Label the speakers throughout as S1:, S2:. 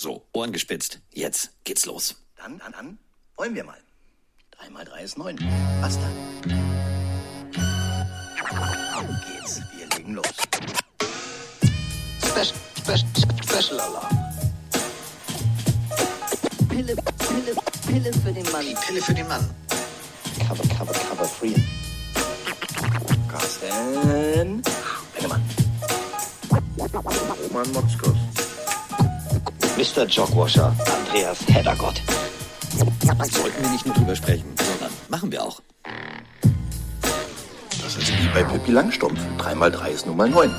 S1: So, Ohren gespitzt. Jetzt geht's los.
S2: Dann, dann, dann wollen wir mal. Drei mal drei ist neun. Was dann? Auf geht's. Wir legen los.
S1: Special, special, special Alarm.
S3: Pille, Pille, Pille für den Mann.
S1: Die Pille für den Mann.
S2: Cover, cover, cover, free. Carsten. Bennemann.
S4: Roman Motzkos.
S2: Mr. Jogwasher. Andreas Heddergott.
S1: Sollten wir nicht nur drüber sprechen, sondern machen wir auch.
S2: Das ist wie bei Pippi Langstrumpf. Drei mal drei ist nun mal neun.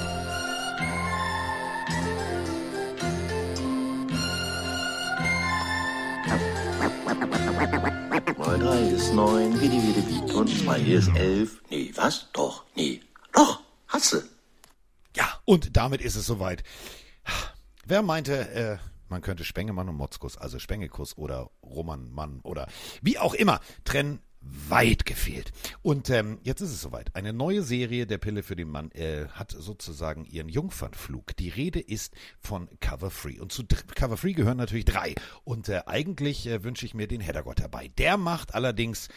S2: Mal drei ist neun, wie die wie die wie. Und zwei ist elf. Nee, was? Doch, nee. Doch, hasse.
S5: Ja, und damit ist es soweit. Wer meinte, äh, man könnte Spengemann und Motzkus, also Spengekus oder Roman Mann oder wie auch immer trennen, weit gefehlt. Und ähm, jetzt ist es soweit. Eine neue Serie der Pille für den Mann äh, hat sozusagen ihren Jungfernflug. Die Rede ist von Cover Free. Und zu Cover Free gehören natürlich drei. Und äh, eigentlich äh, wünsche ich mir den Heddergott dabei. Der macht allerdings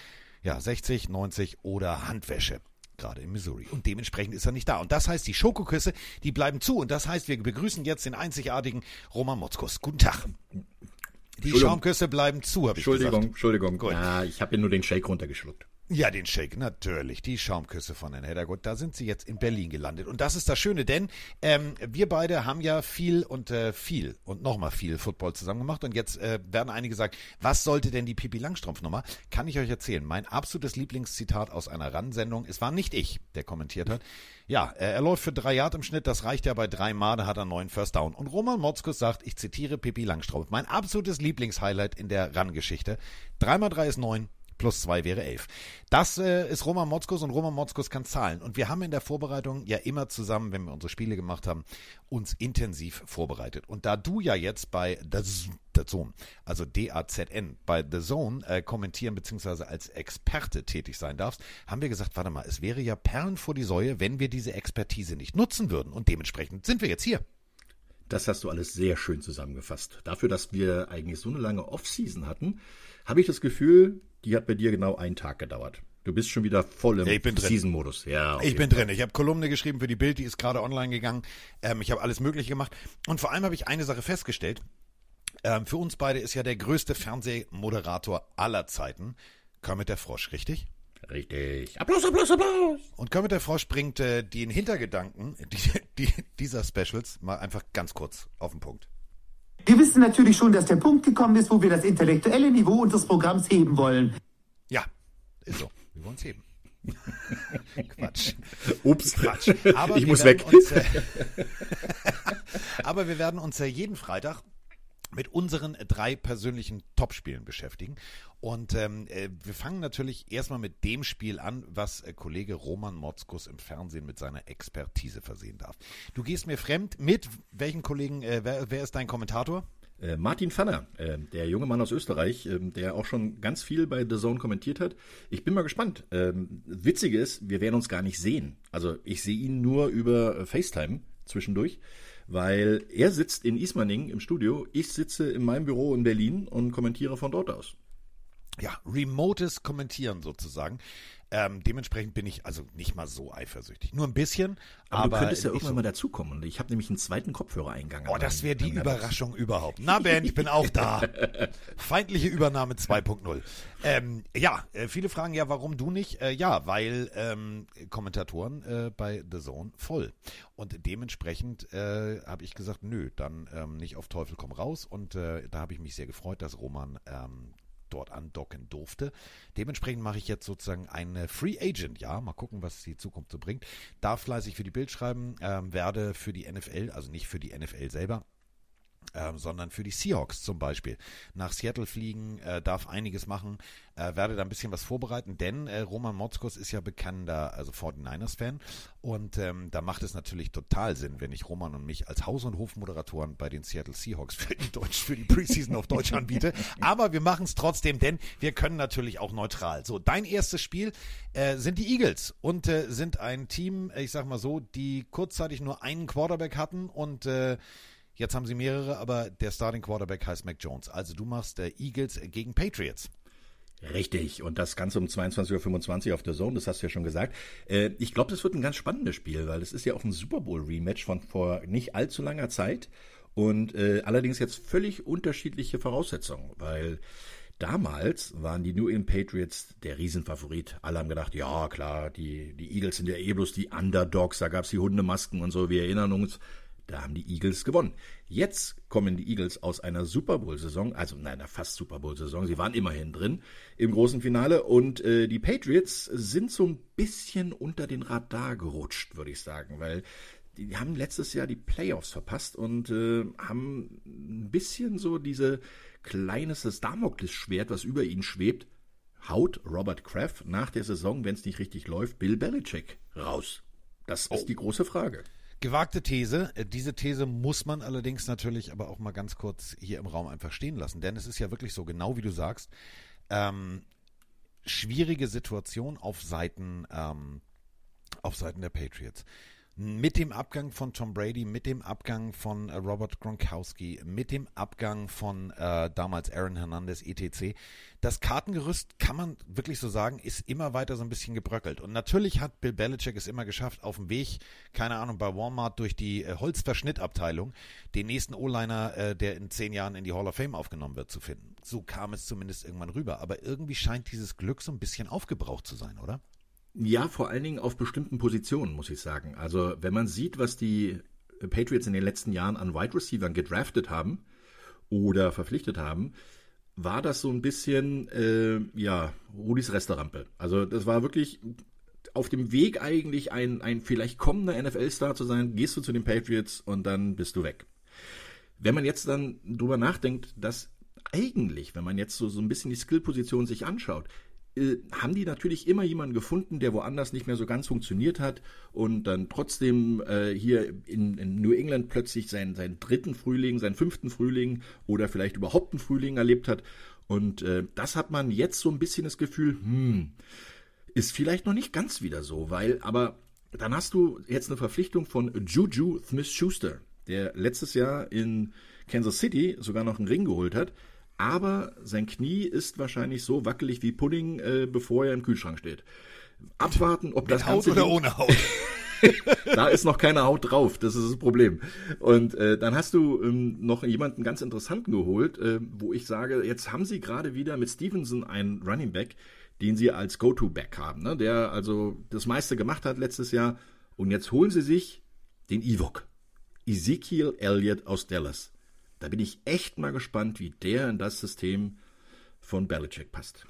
S5: ja 60, 90 oder Handwäsche. Gerade in Missouri. Und dementsprechend ist er nicht da. Und das heißt, die Schokoküsse, die bleiben zu. Und das heißt, wir begrüßen jetzt den einzigartigen Roman Motzkus. Guten Tag. Die
S4: Entschuldigung.
S5: Schaumküsse bleiben zu, habe ich
S4: Entschuldigung,
S5: gesagt.
S4: Entschuldigung.
S5: Gut.
S4: Ja, ich habe ja nur den Shake runtergeschluckt.
S5: Ja, den Shake, natürlich. Die Schaumküsse von Herrn Heddergut. Da sind sie jetzt in Berlin gelandet. Und das ist das Schöne, denn ähm, wir beide haben ja viel und äh, viel und nochmal viel Football zusammen gemacht. Und jetzt äh, werden einige sagen, was sollte denn die Pipi Langstrumpf-Nummer? Kann ich euch erzählen. Mein absolutes Lieblingszitat aus einer RAN-Sendung, es war nicht ich, der kommentiert hat. Ja, äh, er läuft für drei Yard im Schnitt, das reicht ja bei drei Mal, da hat er neun First Down. Und Roman Motzkus sagt, ich zitiere Pippi Langstrumpf, mein absolutes Lieblingshighlight in der RAN-Geschichte. Drei mal drei ist neun, plus zwei wäre elf. Das äh, ist Roman Motzkus und Roman Motzkus kann zahlen. Und wir haben in der Vorbereitung ja immer zusammen, wenn wir unsere Spiele gemacht haben, uns intensiv vorbereitet. Und da du ja jetzt bei The, The Zone, also D-A-Z-N, bei The Zone äh, kommentieren bzw. als Experte tätig sein darfst, haben wir gesagt, warte mal, es wäre ja Perlen vor die Säue, wenn wir diese Expertise nicht nutzen würden. Und dementsprechend sind wir jetzt hier.
S4: Das hast du alles sehr schön zusammengefasst. Dafür, dass wir eigentlich so eine lange Off-Season hatten, habe ich das Gefühl, die hat bei dir genau einen Tag gedauert. Du bist schon wieder voll im
S5: Ja, ich bin drin.
S4: Season-Modus. Ja,
S5: Ich bin drin. Ich habe Kolumne geschrieben für die Bild, die ist gerade online gegangen. Ähm, ich habe alles Mögliche gemacht. Und vor allem habe ich eine Sache festgestellt. Ähm, für uns beide ist ja der größte Fernsehmoderator aller Zeiten Kermit der Frosch, richtig?
S4: Richtig. Applaus, Applaus, Applaus.
S5: Und Kermit der Frosch bringt äh, den Hintergedanken die, die, dieser Specials mal einfach ganz kurz auf den Punkt.
S6: Wir wissen natürlich schon, dass der Punkt gekommen ist, wo wir das intellektuelle Niveau unseres Programms heben wollen.
S5: Ja, ist so. Wir wollen es heben. Quatsch.
S4: Ups.
S5: Quatsch. Aber
S4: ich muss weg.
S5: Uns, äh, aber wir werden uns ja jeden Freitag mit unseren drei persönlichen Topspielen beschäftigen. Und ähm, äh, wir fangen natürlich erstmal mit dem Spiel an, was äh, Kollege Roman Motzkus im Fernsehen mit seiner Expertise versehen darf. Du gehst mir fremd mit welchen Kollegen, äh, wer, wer ist dein Kommentator?
S4: Äh, Martin Pfanner, der junge Mann aus Österreich, ähm, der auch schon ganz viel bei The Zone kommentiert hat. Ich bin mal gespannt. Ähm, Witzige ist, wir werden uns gar nicht sehen. Also ich sehe ihn nur über FaceTime zwischendurch, weil er sitzt in Ismaning im Studio, ich sitze in meinem Büro in Berlin und kommentiere von dort aus.
S5: Ja, remotes Kommentieren sozusagen. Ähm, dementsprechend bin ich also nicht mal so eifersüchtig. Nur ein bisschen.
S4: Aber,
S5: Aber,
S4: du könntest ja irgendwann
S5: so.
S4: mal dazukommen. Ich habe nämlich einen zweiten Kopfhörereingang.
S5: Oh, das wäre die Überraschung überhaupt. Na Ben, ich bin auch da. Feindliche Übernahme 2.0. Ähm, ja, äh, viele fragen ja, warum du nicht? Äh, ja, weil ähm, Kommentatoren äh, bei The Zone voll. Und dementsprechend äh, habe ich gesagt, nö, dann ähm, nicht auf Teufel komm raus. Und äh, da habe ich mich sehr gefreut, dass Roman ähm, dort andocken durfte. Dementsprechend mache ich jetzt sozusagen eine Free Agent, ja, mal gucken, was die Zukunft so bringt. Darf fleißig für die Bild schreiben, ähm, werde für die NFL, also nicht für die NFL selber, ähm, sondern für die Seahawks zum Beispiel. Nach Seattle fliegen, äh, darf einiges machen, äh, werde da ein bisschen was vorbereiten, denn äh, Roman Motzkos ist ja bekannter, also 49ers-Fan und ähm, da macht es natürlich total Sinn, wenn ich Roman und mich als Haus- und Hofmoderatoren bei den Seattle Seahawks für die, Deutsch, für die Preseason auf Deutsch anbiete, aber wir machen es trotzdem, denn wir können natürlich auch neutral. So, dein erstes Spiel äh, sind die Eagles und äh, sind ein Team, ich sag mal so, die kurzzeitig nur einen Quarterback hatten und äh, Jetzt haben sie mehrere, aber der Starting Quarterback heißt Mac Jones. Also du machst äh, Eagles gegen Patriots.
S4: Richtig, und das Ganze um 22.25 Uhr auf der Zone, das hast du ja schon gesagt. Äh, ich glaube, das wird ein ganz spannendes Spiel, weil es ist ja auch ein Super Bowl-Rematch von vor nicht allzu langer Zeit und äh, allerdings jetzt völlig unterschiedliche Voraussetzungen, weil damals waren die New England Patriots der Riesenfavorit. Alle haben gedacht, ja klar, die, die Eagles sind ja eh bloß die Underdogs, da gab's die Hundemasken und so, wir erinnern uns. Da haben die Eagles gewonnen. Jetzt kommen die Eagles aus einer Super Bowl-Saison, also in einer fast Super Bowl-Saison. Sie waren immerhin drin im großen Finale und äh, die Patriots sind so ein bisschen unter den Radar gerutscht, würde ich sagen, weil die haben letztes Jahr die Playoffs verpasst und äh, haben ein bisschen so diese kleines Damoklesschwert, was über ihnen schwebt, haut Robert Kraft nach der Saison, wenn es nicht richtig läuft, Bill Belichick raus. Das ist
S5: Oh.
S4: die große Frage.
S5: Gewagte These. Äh, Diese These muss man allerdings natürlich aber auch mal ganz kurz hier im Raum einfach stehen lassen. Denn es ist ja wirklich so, genau wie du sagst, ähm, schwierige Situation auf Seiten, ähm, auf Seiten der Patriots. Mit dem Abgang von Tom Brady, mit dem Abgang von äh, Robert Gronkowski, mit dem Abgang von äh, damals Aaron Hernandez etc. Das Kartengerüst, kann man wirklich so sagen, ist immer weiter so ein bisschen gebröckelt. Und natürlich hat Bill Belichick es immer geschafft, auf dem Weg, keine Ahnung, bei Walmart durch die äh, Holzverschnittabteilung den nächsten O-Liner, äh, der in zehn Jahren in die Hall of Fame aufgenommen wird, zu finden. So kam es zumindest irgendwann rüber. Aber irgendwie scheint dieses Glück so ein bisschen aufgebraucht zu sein, oder?
S4: Ja, vor allen Dingen auf bestimmten Positionen, muss ich sagen. Also, wenn man sieht, was die Patriots in den letzten Jahren an Wide Receivern gedraftet haben oder verpflichtet haben, war das so ein bisschen, äh, ja, Rudis Resterampe. Also, das war wirklich auf dem Weg eigentlich ein, ein vielleicht kommender NFL-Star zu sein, gehst du zu den Patriots und dann bist du weg. Wenn man jetzt dann drüber nachdenkt, dass eigentlich, wenn man jetzt so, so ein bisschen die Skill-Position sich anschaut, äh, haben die natürlich immer jemanden gefunden, der woanders nicht mehr so ganz funktioniert hat und dann trotzdem äh, hier in, in New England plötzlich seinen, seinen dritten Frühling, seinen fünften Frühling oder vielleicht überhaupt einen Frühling erlebt hat. Und äh, das hat man jetzt so ein bisschen das Gefühl, hm, ist vielleicht noch nicht ganz wieder so, weil, aber dann hast du jetzt eine Verpflichtung von Juju Smith-Schuster, der letztes Jahr in Kansas City sogar noch einen Ring geholt hat, aber sein Knie ist wahrscheinlich so wackelig wie Pudding, äh, bevor er im Kühlschrank steht. Abwarten, ob das
S5: Haut oder
S4: Ding-
S5: ohne Haut?
S4: da ist noch keine Haut drauf, das ist das Problem. Und äh, dann hast du ähm, noch jemanden ganz interessanten geholt, äh, wo ich sage, jetzt haben sie gerade wieder mit Stevenson einen Running Back, den sie als Go-To-Back haben, ne? der also das meiste gemacht hat letztes Jahr. Und jetzt holen sie sich den Ewok, Ezekiel Elliott aus Dallas. Da bin ich echt mal gespannt, wie der in das System von Belichick passt.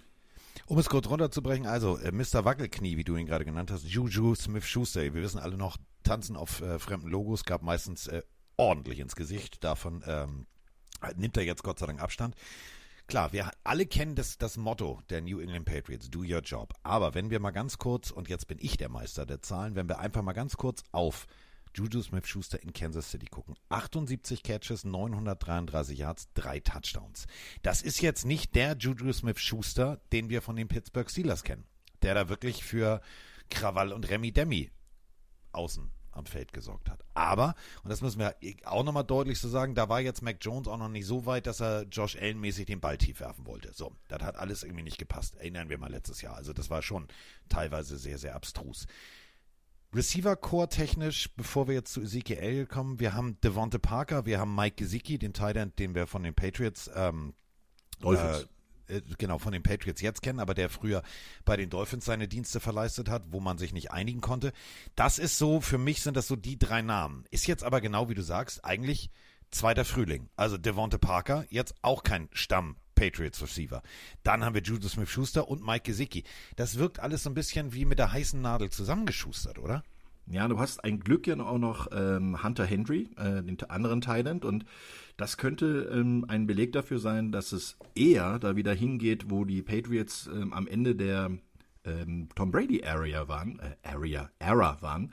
S5: Um es kurz runterzubrechen, also äh, Mr. Wackelknie, wie du ihn gerade genannt hast, Juju Smith-Schuster, wir wissen alle noch, tanzen auf äh, fremden Logos gab meistens äh, ordentlich ins Gesicht. Davon ähm, nimmt er jetzt Gott sei Dank Abstand. Klar, wir alle kennen das, das Motto der New England Patriots, do your job. Aber wenn wir mal ganz kurz, und jetzt bin ich der Meister der Zahlen, wenn wir einfach mal ganz kurz auf Juju Smith-Schuster in Kansas City gucken. 78 Catches, 933 Yards, drei Touchdowns. Das ist jetzt nicht der Juju Smith-Schuster, den wir von den Pittsburgh Steelers kennen. Der da wirklich für Krawall und Remi Demi außen am Feld gesorgt hat. Aber, und das müssen wir auch nochmal deutlich so sagen, da war jetzt Mac Jones auch noch nicht so weit, dass er Josh Allen-mäßig den Ball tief werfen wollte. So, das hat alles irgendwie nicht gepasst. Erinnern wir mal letztes Jahr. Also das war schon teilweise sehr, sehr abstrus. Receiver-Core technisch, bevor wir jetzt zu Ezekiel kommen, wir haben Devonte Parker, wir haben Mike Gesicki, den Tight End, den wir von den Patriots ähm,
S4: Dolphins.
S5: äh, äh, genau, von den Patriots jetzt kennen, aber der früher bei den Dolphins seine Dienste verleistet hat, wo man sich nicht einigen konnte. Das ist so, für mich sind das so die drei Namen. Ist jetzt aber genau wie du sagst, eigentlich zweiter Frühling. Also Devonte Parker, jetzt auch kein Stamm. Patriots Receiver. Dann haben wir Juju Smith-Schuster und Mike Gesicki. Das wirkt alles so ein bisschen wie mit der heißen Nadel zusammengeschustert, oder?
S4: Ja, du hast ein Glück ja auch noch ähm, Hunter Henry, äh, den anderen Thailand, und das könnte ähm, ein Beleg dafür sein, dass es eher da wieder hingeht, wo die Patriots ähm, am Ende der ähm, Tom Brady Area waren, äh, Area, Era waren,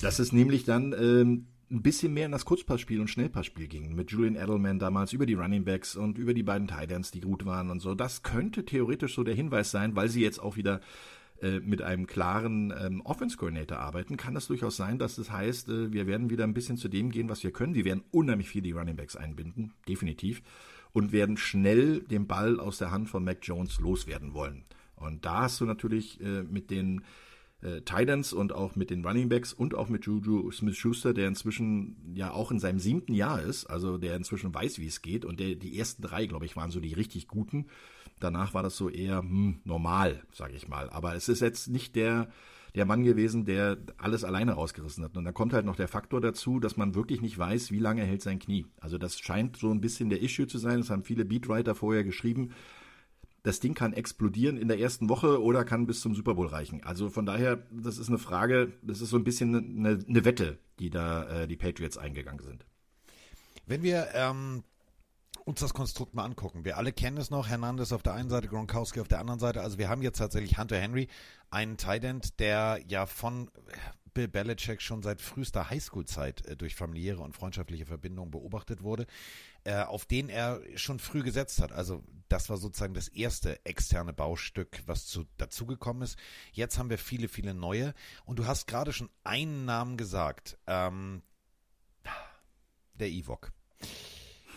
S4: dass es nämlich dann ähm, ein bisschen mehr in das Kurzpassspiel und Schnellpassspiel ging. Mit Julian Edelman damals über die Running Backs und über die beiden Titans, die gut waren und so. Das könnte theoretisch so der Hinweis sein, weil sie jetzt auch wieder äh, mit einem klaren ähm, Offense-Coordinator arbeiten, kann das durchaus sein, dass das heißt, äh, wir werden wieder ein bisschen zu dem gehen, was wir können. Wir werden unheimlich viel die Running Backs einbinden, definitiv, und werden schnell den Ball aus der Hand von Mac Jones loswerden wollen. Und da hast du natürlich äh, mit den äh, Titans und auch mit den Running Backs und auch mit Juju Smith-Schuster, der inzwischen ja auch in seinem siebten Jahr ist, also der inzwischen weiß, wie es geht und der die ersten drei, glaube ich, waren so die richtig guten. Danach war das so eher hm, normal, sage ich mal. Aber es ist jetzt nicht der der Mann gewesen, der alles alleine rausgerissen hat. Und da kommt halt noch der Faktor dazu, dass man wirklich nicht weiß, wie lange hält sein Knie. Also das scheint so ein bisschen der Issue zu sein. Das haben viele Beatwriter vorher geschrieben das Ding kann explodieren in der ersten Woche oder kann bis zum Super Bowl reichen. Also von daher, das ist eine Frage, das ist so ein bisschen eine, eine Wette, die da äh, die Patriots eingegangen sind.
S5: Wenn wir ähm, uns das Konstrukt mal angucken, wir alle kennen es noch, Hernandez auf der einen Seite, Gronkowski auf der anderen Seite. Also wir haben jetzt tatsächlich Hunter Henry, einen Tight End, der ja von Bill Belichick schon seit frühester Highschool-Zeit äh, durch familiäre und freundschaftliche Verbindungen beobachtet wurde, äh, auf den er schon früh gesetzt hat. Also das war sozusagen das erste externe Baustück, was zu, dazugekommen ist. Jetzt haben wir viele, viele neue. Und du hast gerade schon einen Namen gesagt. Ähm, der Ewok.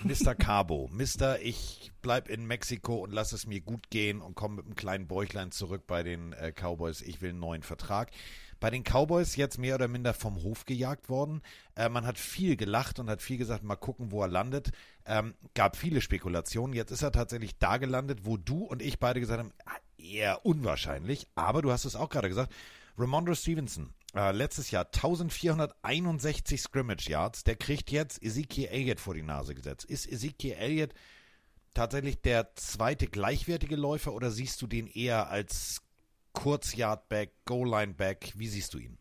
S5: Mr. Cabo, Mr. Ich bleib in Mexiko und lass es mir gut gehen und komme mit einem kleinen Bäuchlein zurück bei den äh, Cowboys. Ich will einen neuen Vertrag bei den Cowboys jetzt mehr oder minder vom Hof gejagt worden. Äh, man hat viel gelacht und hat viel gesagt, mal gucken, wo er landet. Ähm, gab viele Spekulationen. Jetzt ist er tatsächlich da gelandet, wo du und ich beide gesagt haben, ah, eher unwahrscheinlich. Aber du hast es auch gerade gesagt. Ramondre Stevenson, äh, letztes Jahr 1461 Scrimmage Yards. Der kriegt jetzt Ezekiel Elliott vor die Nase gesetzt. Ist Ezekiel Elliott tatsächlich der zweite gleichwertige Läufer oder siehst du den eher als Kurz-Yardback, Goal-Line-Back? Wie siehst du ihn?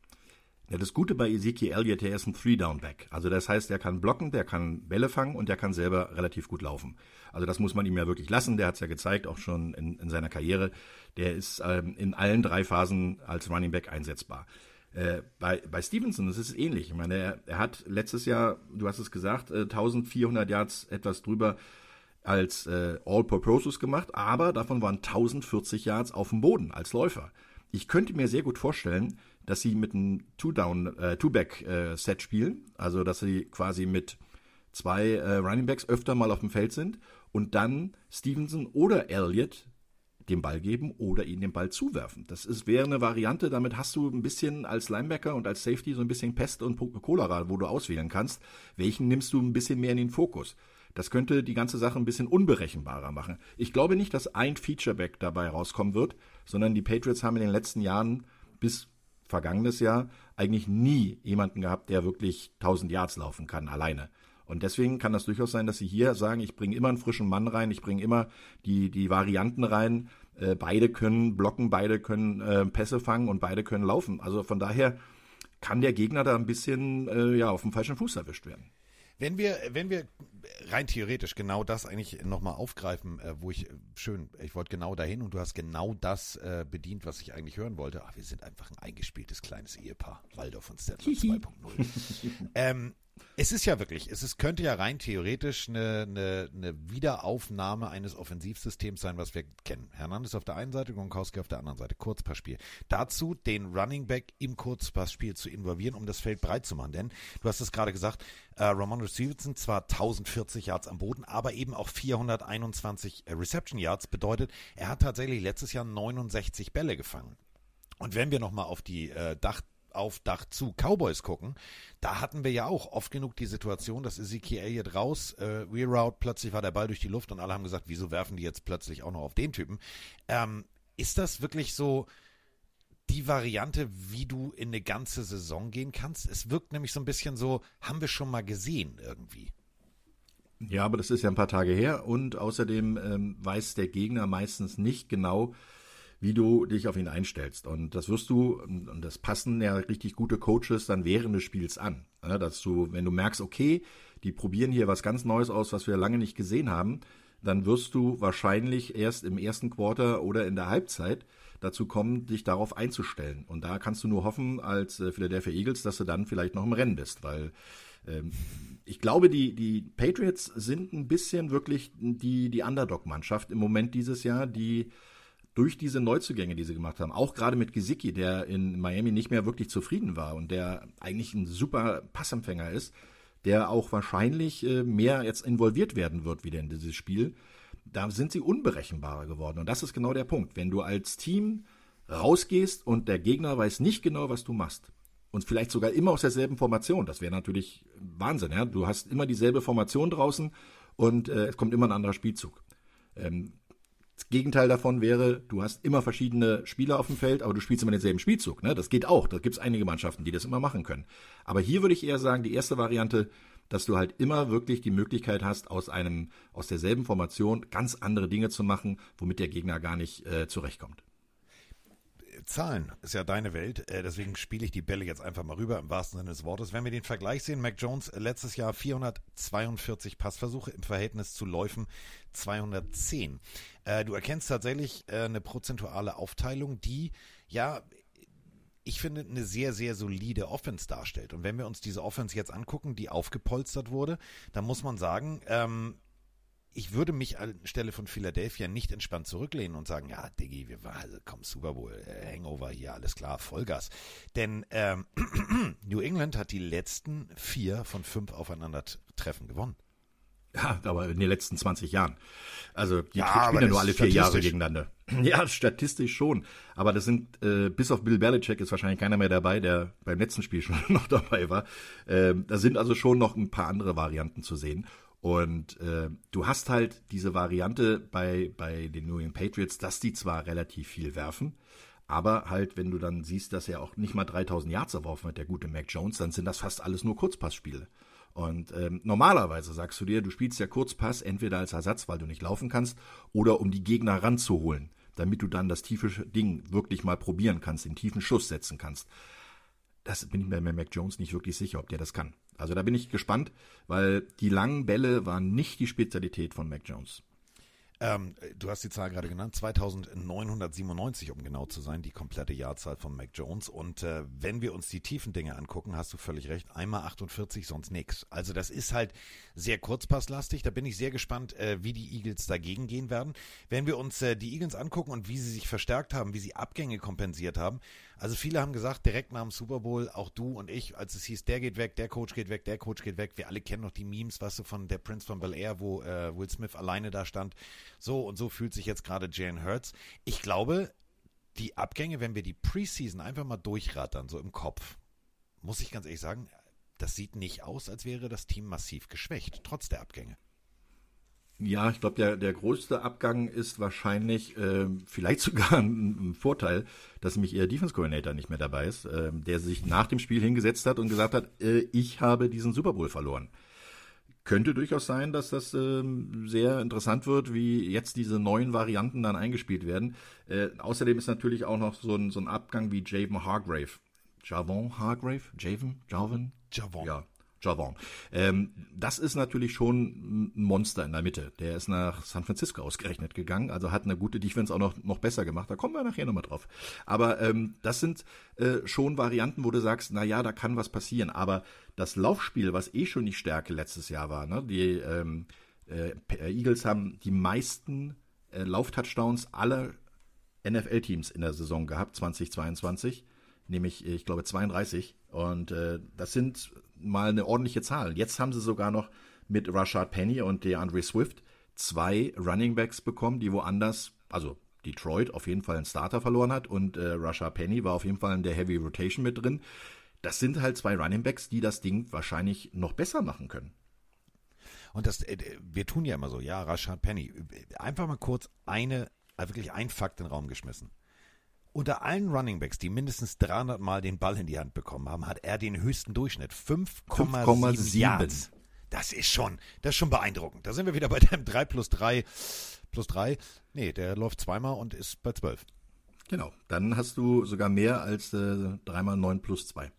S4: Ja, das Gute bei Ezekiel Elliott, der ist ein Three-Down-Back. Also das heißt, er kann blocken, der kann Bälle fangen und der kann selber relativ gut laufen. Also das muss man ihm ja wirklich lassen. Der hat es ja gezeigt, auch schon in, in seiner Karriere. Der ist ähm, in allen drei Phasen als Running Back einsetzbar. Äh, bei, bei Stevenson ist es ähnlich. Ich meine, er, er, hat letztes Jahr, du hast es gesagt, äh, 1400 Yards etwas drüber als äh, All-Purposes gemacht, aber davon waren 1040 Yards auf dem Boden als Läufer. Ich könnte mir sehr gut vorstellen, dass sie mit einem Two-Down, äh, Two-Back-Set äh, spielen, also dass sie quasi mit zwei äh, Running Backs öfter mal auf dem Feld sind und dann Stevenson oder Elliott den Ball geben oder ihnen den Ball zuwerfen. Das ist, wäre eine Variante, damit hast du ein bisschen als Linebacker und als Safety so ein bisschen Pest und Cholera, wo du auswählen kannst. Welchen nimmst du ein bisschen mehr in den Fokus? Das könnte die ganze Sache ein bisschen unberechenbarer machen. Ich glaube nicht, dass ein Featureback dabei rauskommen wird, sondern die Patriots haben in den letzten Jahren bis vergangenes Jahr eigentlich nie jemanden gehabt, der wirklich 1000 Yards laufen kann alleine. Und deswegen kann das durchaus sein, dass sie hier sagen, ich bringe immer einen frischen Mann rein, ich bringe immer die, die Varianten rein. Äh, beide können blocken, beide können äh, Pässe fangen und beide können laufen. Also von daher kann der Gegner da ein bisschen äh, ja, auf dem falschen Fuß erwischt werden.
S5: Wenn wir, wenn wir rein theoretisch genau das eigentlich nochmal aufgreifen, äh, wo ich äh, schön, ich wollte genau dahin und du hast genau das äh, bedient, was ich eigentlich hören wollte. Ach, wir sind einfach ein eingespieltes kleines Ehepaar. Waldorf und Stedler 2.0. ähm, es ist ja wirklich, es ist, könnte ja rein theoretisch eine, eine, eine Wiederaufnahme eines Offensivsystems sein, was wir kennen. Hernandez auf der einen Seite, Gronkowski auf der anderen Seite, Kurzpassspiel. Dazu den Running Back im Kurzpassspiel zu involvieren, um das Feld breit zu machen. Denn, du hast es gerade gesagt, äh, Ramon Stevenson zwar 1040 Yards am Boden, aber eben auch 421 äh, Reception Yards bedeutet, er hat tatsächlich letztes Jahr 69 Bälle gefangen. Und wenn wir nochmal auf die äh, Dach auf Dach zu Cowboys gucken, da hatten wir ja auch oft genug die Situation, dass Ezekiel Elliott raus, äh, Reroute, plötzlich war der Ball durch die Luft und alle haben gesagt, wieso werfen die jetzt plötzlich auch noch auf den Typen? Ähm, ist das wirklich so die Variante, wie du in eine ganze Saison gehen kannst? Es wirkt nämlich so ein bisschen so, haben wir schon mal gesehen irgendwie.
S4: Ja, aber das ist ja ein paar Tage her und außerdem ähm, weiß der Gegner meistens nicht genau, wie du dich auf ihn einstellst. Und das wirst du, und das passen ja richtig gute Coaches dann während des Spiels an. Dass du, wenn du merkst, okay, die probieren hier was ganz Neues aus, was wir lange nicht gesehen haben, dann wirst du wahrscheinlich erst im ersten Quarter oder in der Halbzeit dazu kommen, dich darauf einzustellen. Und da kannst du nur hoffen, als äh, Philadelphia Eagles, dass du dann vielleicht noch im Rennen bist, weil ähm, ich glaube, die, die Patriots sind ein bisschen wirklich die, die Underdog-Mannschaft im Moment dieses Jahr, die durch diese Neuzugänge, die sie gemacht haben, auch gerade mit Gesicki, der in Miami nicht mehr wirklich zufrieden war und der eigentlich ein super Passempfänger ist, der auch wahrscheinlich äh, mehr jetzt involviert werden wird wieder in dieses Spiel, da sind sie unberechenbarer geworden. Und das ist genau der Punkt. Wenn du als Team rausgehst und der Gegner weiß nicht genau, was du machst, und vielleicht sogar immer aus derselben Formation, das wäre natürlich Wahnsinn. Ja? Du hast immer dieselbe Formation draußen und äh, es kommt immer ein anderer Spielzug. Ähm, das Gegenteil davon wäre, du hast immer verschiedene Spieler auf dem Feld, aber du spielst immer denselben Spielzug. Ne? Das geht auch. Da gibt es einige Mannschaften, die das immer machen können. Aber hier würde ich eher sagen, die erste Variante, dass du halt immer wirklich die Möglichkeit hast, aus einem, aus derselben Formation ganz andere Dinge zu machen, womit der Gegner gar nicht äh, zurechtkommt.
S5: Zahlen ist ja deine Welt, äh, deswegen spiele ich die Bälle jetzt einfach mal rüber im wahrsten Sinne des Wortes. Wenn wir den Vergleich sehen, Mac Jones äh, letztes Jahr 442 Passversuche im Verhältnis zu Läufen 210. Äh, du erkennst tatsächlich eine prozentuale Aufteilung, die ja ich finde, eine sehr, sehr solide Offense darstellt. Und wenn wir uns diese Offense jetzt angucken, die aufgepolstert wurde, dann muss man sagen, ähm, ich würde mich anstelle von Philadelphia nicht entspannt zurücklehnen und sagen, ja, Diggi, wir waren, also komm, Super Bowl, äh, Hangover hier, alles klar, Vollgas. Denn ähm, New England hat die letzten vier von fünf Aufeinandertreffen gewonnen.
S4: Ja, aber in den letzten 20 Jahren. Also die
S5: Ja,
S4: spielen ja nur alle vier Jahre gegeneinander. Ja, statistisch schon. Aber das sind, äh, bis auf Bill Belichick ist wahrscheinlich keiner mehr dabei, der beim letzten Spiel schon noch dabei war. Ähm, da sind also schon noch ein paar andere Varianten zu sehen. Und äh, du hast halt diese Variante bei, bei den New England Patriots, dass die zwar relativ viel werfen, aber halt, wenn du dann siehst, dass er auch nicht mal 3000 Yards erworfen hat, der gute Mac Jones, dann sind das fast alles nur Kurzpassspiele. Und ähm, normalerweise sagst du dir, du spielst ja Kurzpass entweder als Ersatz, weil du nicht laufen kannst, oder um die Gegner ranzuholen, damit du dann das tiefe Ding wirklich mal probieren kannst, den tiefen Schuss setzen kannst. Das bin ich mir bei Mac Jones nicht wirklich sicher, ob der das kann. Also da bin ich gespannt, weil die langen Bälle waren nicht die Spezialität von Mac Jones.
S5: Ähm, du hast die Zahl gerade genannt, 2997, um genau zu sein, die komplette Jahrzahl von Mac Jones. Und äh, wenn wir uns die tiefen Dinge angucken, hast du völlig recht, einmal 48, sonst nix. Also das ist halt sehr kurzpasslastig. Da bin ich sehr gespannt, äh, wie die Eagles dagegen gehen werden. Wenn wir uns äh, die Eagles angucken und wie sie sich verstärkt haben, wie sie Abgänge kompensiert haben. Also viele haben gesagt, direkt nach dem Super Bowl, auch du und ich, als es hieß, der geht weg, der Coach geht weg, der Coach geht weg. Wir alle kennen noch die Memes, weißt du, von der Prince von Bel Air, wo äh, Will Smith alleine da stand. So und so fühlt sich jetzt gerade Jalen Hurts. Ich glaube, die Abgänge, wenn wir die Preseason einfach mal durchrattern, so im Kopf, muss ich ganz ehrlich sagen, das sieht nicht aus, als wäre das Team massiv geschwächt, trotz der Abgänge.
S4: Ja, ich glaube, der, der größte Abgang ist wahrscheinlich äh, vielleicht sogar ein, ein Vorteil, dass nämlich ihr Defense Coordinator nicht mehr dabei ist, äh, der sich nach dem Spiel hingesetzt hat und gesagt hat, äh, ich habe diesen Super Bowl verloren. Könnte durchaus sein, dass das ähm, sehr interessant wird, wie jetzt diese neuen Varianten dann eingespielt werden. Äh, außerdem ist natürlich auch noch so ein, so ein Abgang wie Javon Hargrave. Javon Hargrave? Javon? Javon?
S5: Javon.
S4: Ja, Javon. Ähm, das ist natürlich schon ein Monster in der Mitte. Der ist nach San Francisco ausgerechnet gegangen, also hat eine gute Defense auch noch, noch besser gemacht. Da kommen wir nachher nochmal drauf. Aber ähm, das sind äh, schon Varianten, wo du sagst, na ja, da kann was passieren. Aber das Laufspiel, was eh schon die Stärke letztes Jahr war, ne? die ähm, äh, Eagles haben die meisten äh, Lauftouchdowns aller NFL-Teams in der Saison gehabt, 2022, nämlich, ich glaube, 32. Und äh, das sind mal eine ordentliche Zahl. Jetzt haben sie sogar noch mit Rashad Penny und DeAndre Swift zwei Running Backs bekommen, die woanders, also Detroit auf jeden Fall einen Starter verloren hat und äh, Rashad Penny war auf jeden Fall in der Heavy Rotation mit drin. Das sind halt zwei Running Backs, die das Ding wahrscheinlich noch besser machen können.
S5: Und das, äh, wir tun ja immer so, ja, Rashad Penny. Einfach mal kurz eine, also wirklich ein Fakt in den Raum geschmissen. Unter allen Runningbacks, die mindestens 300 Mal den Ball in die Hand bekommen haben, hat er den höchsten Durchschnitt. 5,7
S4: 5,7.
S5: Yards. Das ist schon, das ist schon beeindruckend. Da sind wir wieder bei dem 3 plus 3 plus 3. Nee, der läuft zweimal und ist bei 12.
S4: Genau, dann hast du sogar mehr als äh, 3 mal 9 plus 2.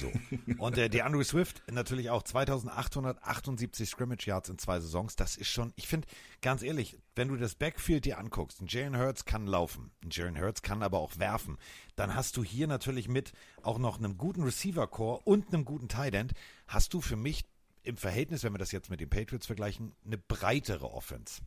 S5: So. Und äh, der Andrew Swift natürlich auch 2878 Scrimmage Yards in zwei Saisons. Das ist schon, ich finde, ganz ehrlich, wenn du das Backfield dir anguckst, ein Jalen Hurts kann laufen, ein Jalen Hurts kann aber auch werfen, dann hast du hier natürlich mit auch noch einem guten Receiver-Core und einem guten Tight End, hast du für mich im Verhältnis, wenn wir das jetzt mit den Patriots vergleichen, eine breitere Offense.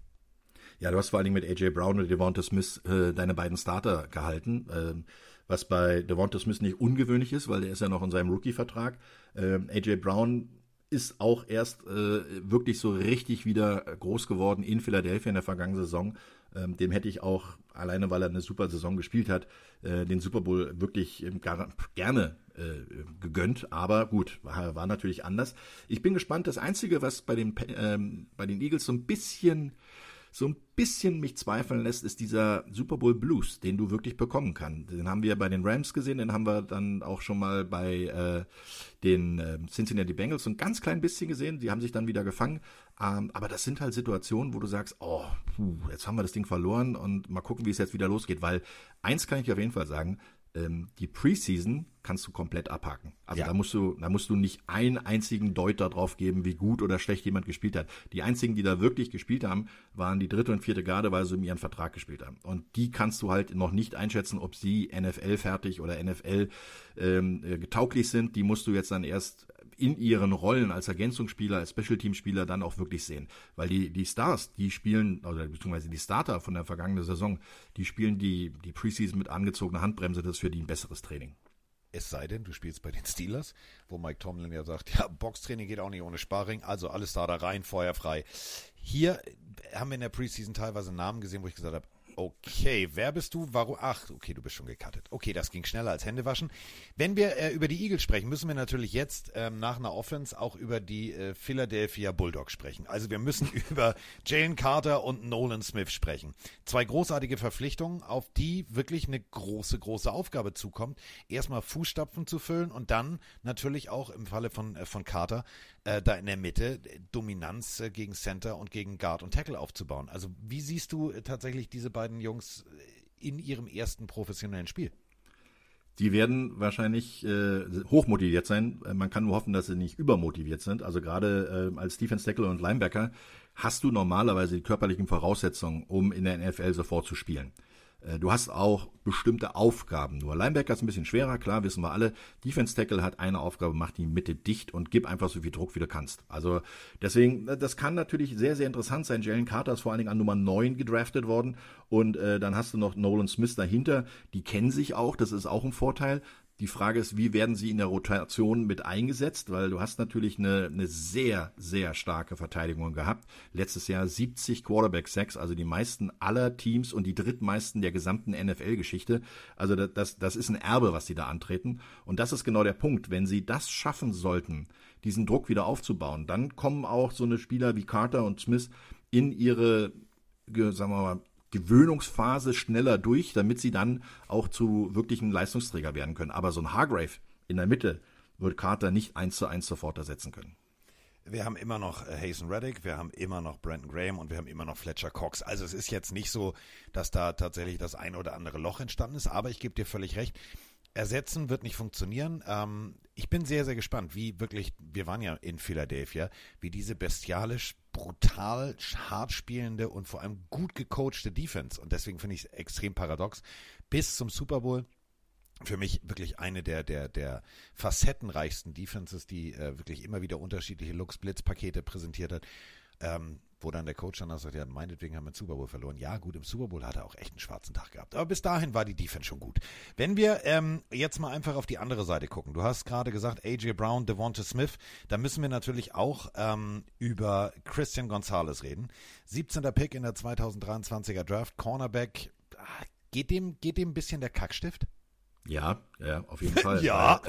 S4: Ja, du hast vor allen Dingen mit AJ Brown und Devonta Smith äh, deine beiden Starter gehalten, ähm, was bei Devonta Smith nicht ungewöhnlich ist, weil der ist ja noch in seinem Rookie-Vertrag. Ähm, AJ Brown ist auch erst äh, wirklich so richtig wieder groß geworden in Philadelphia in der vergangenen Saison. Ähm, dem hätte ich auch, alleine weil er eine super Saison gespielt hat, äh, den Super Bowl wirklich ähm, gar, gerne äh, gegönnt. Aber gut, war, war, natürlich anders. Ich bin gespannt. Das Einzige, was bei den, ähm, bei den Eagles so ein bisschen so ein bisschen mich zweifeln lässt, ist dieser Super Bowl Blues, den du wirklich bekommen kannst. Den haben wir bei den Rams gesehen, den haben wir dann auch schon mal bei äh, den äh, Cincinnati Bengals so ein ganz klein bisschen gesehen. Die haben sich dann wieder gefangen. Ähm, aber das sind halt Situationen, wo du sagst, oh, puh, jetzt haben wir das Ding verloren und mal gucken, wie es jetzt wieder losgeht. Weil eins kann ich auf jeden Fall sagen, ähm, die Preseason kannst du komplett abhaken. Also ja. da musst du, da musst du nicht einen einzigen Deuter drauf geben, wie gut oder schlecht jemand gespielt hat. Die einzigen, die da wirklich gespielt haben, waren die dritte und vierte Garde, weil sie in ihren Vertrag gespielt haben. Und die kannst du halt noch nicht einschätzen, ob sie NFL fertig oder NFL ähm, äh, getauglich sind. Die musst du jetzt dann erst in ihren Rollen als Ergänzungsspieler, als Special Team Spieler dann auch wirklich sehen. Weil die, die Stars, die spielen, oder beziehungsweise die Starter von der vergangenen Saison, die spielen die, die Preseason mit angezogener Handbremse, das ist für die ein besseres Training.
S5: Es sei denn, du spielst bei den Steelers, wo Mike Tomlin ja sagt, ja, Boxtraining geht auch nicht ohne Sparring, also alles da da rein, feuerfrei. Hier haben wir in der Preseason teilweise Namen gesehen, wo ich gesagt habe, Okay, wer bist du? Warum? Ach, okay, du bist schon gecuttet. Okay, das ging schneller als Händewaschen. Wenn wir äh, über die Eagles sprechen, müssen wir natürlich jetzt ähm, nach einer Offense auch über die äh, Philadelphia Bulldogs sprechen. Also wir müssen über Jalen Carter und Nolan Smith sprechen. Zwei großartige Verpflichtungen, auf die wirklich eine große, große Aufgabe zukommt. Erstmal Fußstapfen zu füllen und dann natürlich auch im Falle von, äh, von Carter äh, da in der Mitte Dominanz äh, gegen Center und gegen Guard und Tackle aufzubauen. Also wie siehst du äh, tatsächlich diese beiden Jungs äh, in ihrem ersten professionellen Spiel?
S4: Die werden wahrscheinlich äh, hochmotiviert sein. Man kann nur hoffen, dass sie nicht übermotiviert sind. Also gerade äh, als Defense Tackle und Linebacker hast du normalerweise die körperlichen Voraussetzungen, um in der NFL sofort zu spielen. Äh, du hast auch bestimmte Aufgaben. Nur Linebacker ist ein bisschen schwerer, klar, wissen wir alle. Defense Tackle hat eine Aufgabe, mach die Mitte dicht und gib einfach so viel Druck, wie du kannst. Also deswegen, äh, das kann natürlich sehr, sehr interessant sein. Jalen Carter ist vor allen Dingen an Nummer 9 gedraftet worden und äh, dann hast du noch Nolan Smith dahinter. Die kennen sich auch, das ist auch ein Vorteil. Die Frage ist, wie werden sie in der Rotation mit eingesetzt? Weil du hast natürlich eine, eine sehr, sehr starke Verteidigung gehabt. Letztes Jahr 70 Quarterback-Sacks, also die meisten aller Teams und die drittmeisten der gesamten NFL-Geschichte. Also das, das ist ein Erbe, was sie da antreten. Und das ist genau der Punkt. Wenn sie das schaffen sollten, diesen Druck wieder aufzubauen, dann kommen auch so eine Spieler wie Carter und Smith in ihre, sagen wir mal, Gewöhnungsphase schneller durch, damit sie dann auch zu wirklichen Leistungsträger werden können. Aber so ein Hargrave in der Mitte wird Carter nicht eins zu eins sofort ersetzen können.
S5: Wir haben immer noch äh, Hazen Reddick, wir haben immer noch Brandon Graham und wir haben immer noch Fletcher Cox. Also es ist jetzt nicht so, dass da tatsächlich das ein oder andere Loch entstanden ist, aber ich gebe dir völlig recht. Ersetzen wird nicht funktionieren. Ähm, ich bin sehr, sehr gespannt, wie wirklich, wir waren ja in Philadelphia, wie diese bestialisch brutal hart spielende und vor allem gut gecoachte Defense. Und deswegen finde ich es extrem paradox. Bis zum Super Bowl für mich wirklich eine der, der, der facettenreichsten Defenses, die äh, wirklich immer wieder unterschiedliche Looks, Blitzpakete präsentiert hat. Ähm, wo dann der Coach dann sagt, ja, meinetwegen haben wir den Super Bowl verloren. Ja, gut, im Super Bowl hat er auch echt einen schwarzen Tag gehabt. Aber bis dahin war die Defense schon gut. Wenn wir ähm, jetzt mal einfach auf die andere Seite gucken. Du hast gerade gesagt, AJ Brown, Devonta Smith. Da müssen wir natürlich auch ähm, über Christian Gonzalez reden. 17. Pick in der 2023er Draft, Cornerback. Ah, geht dem, geht dem ein bisschen der Kackstift?
S4: Ja, ja, auf jeden Fall.
S5: ja.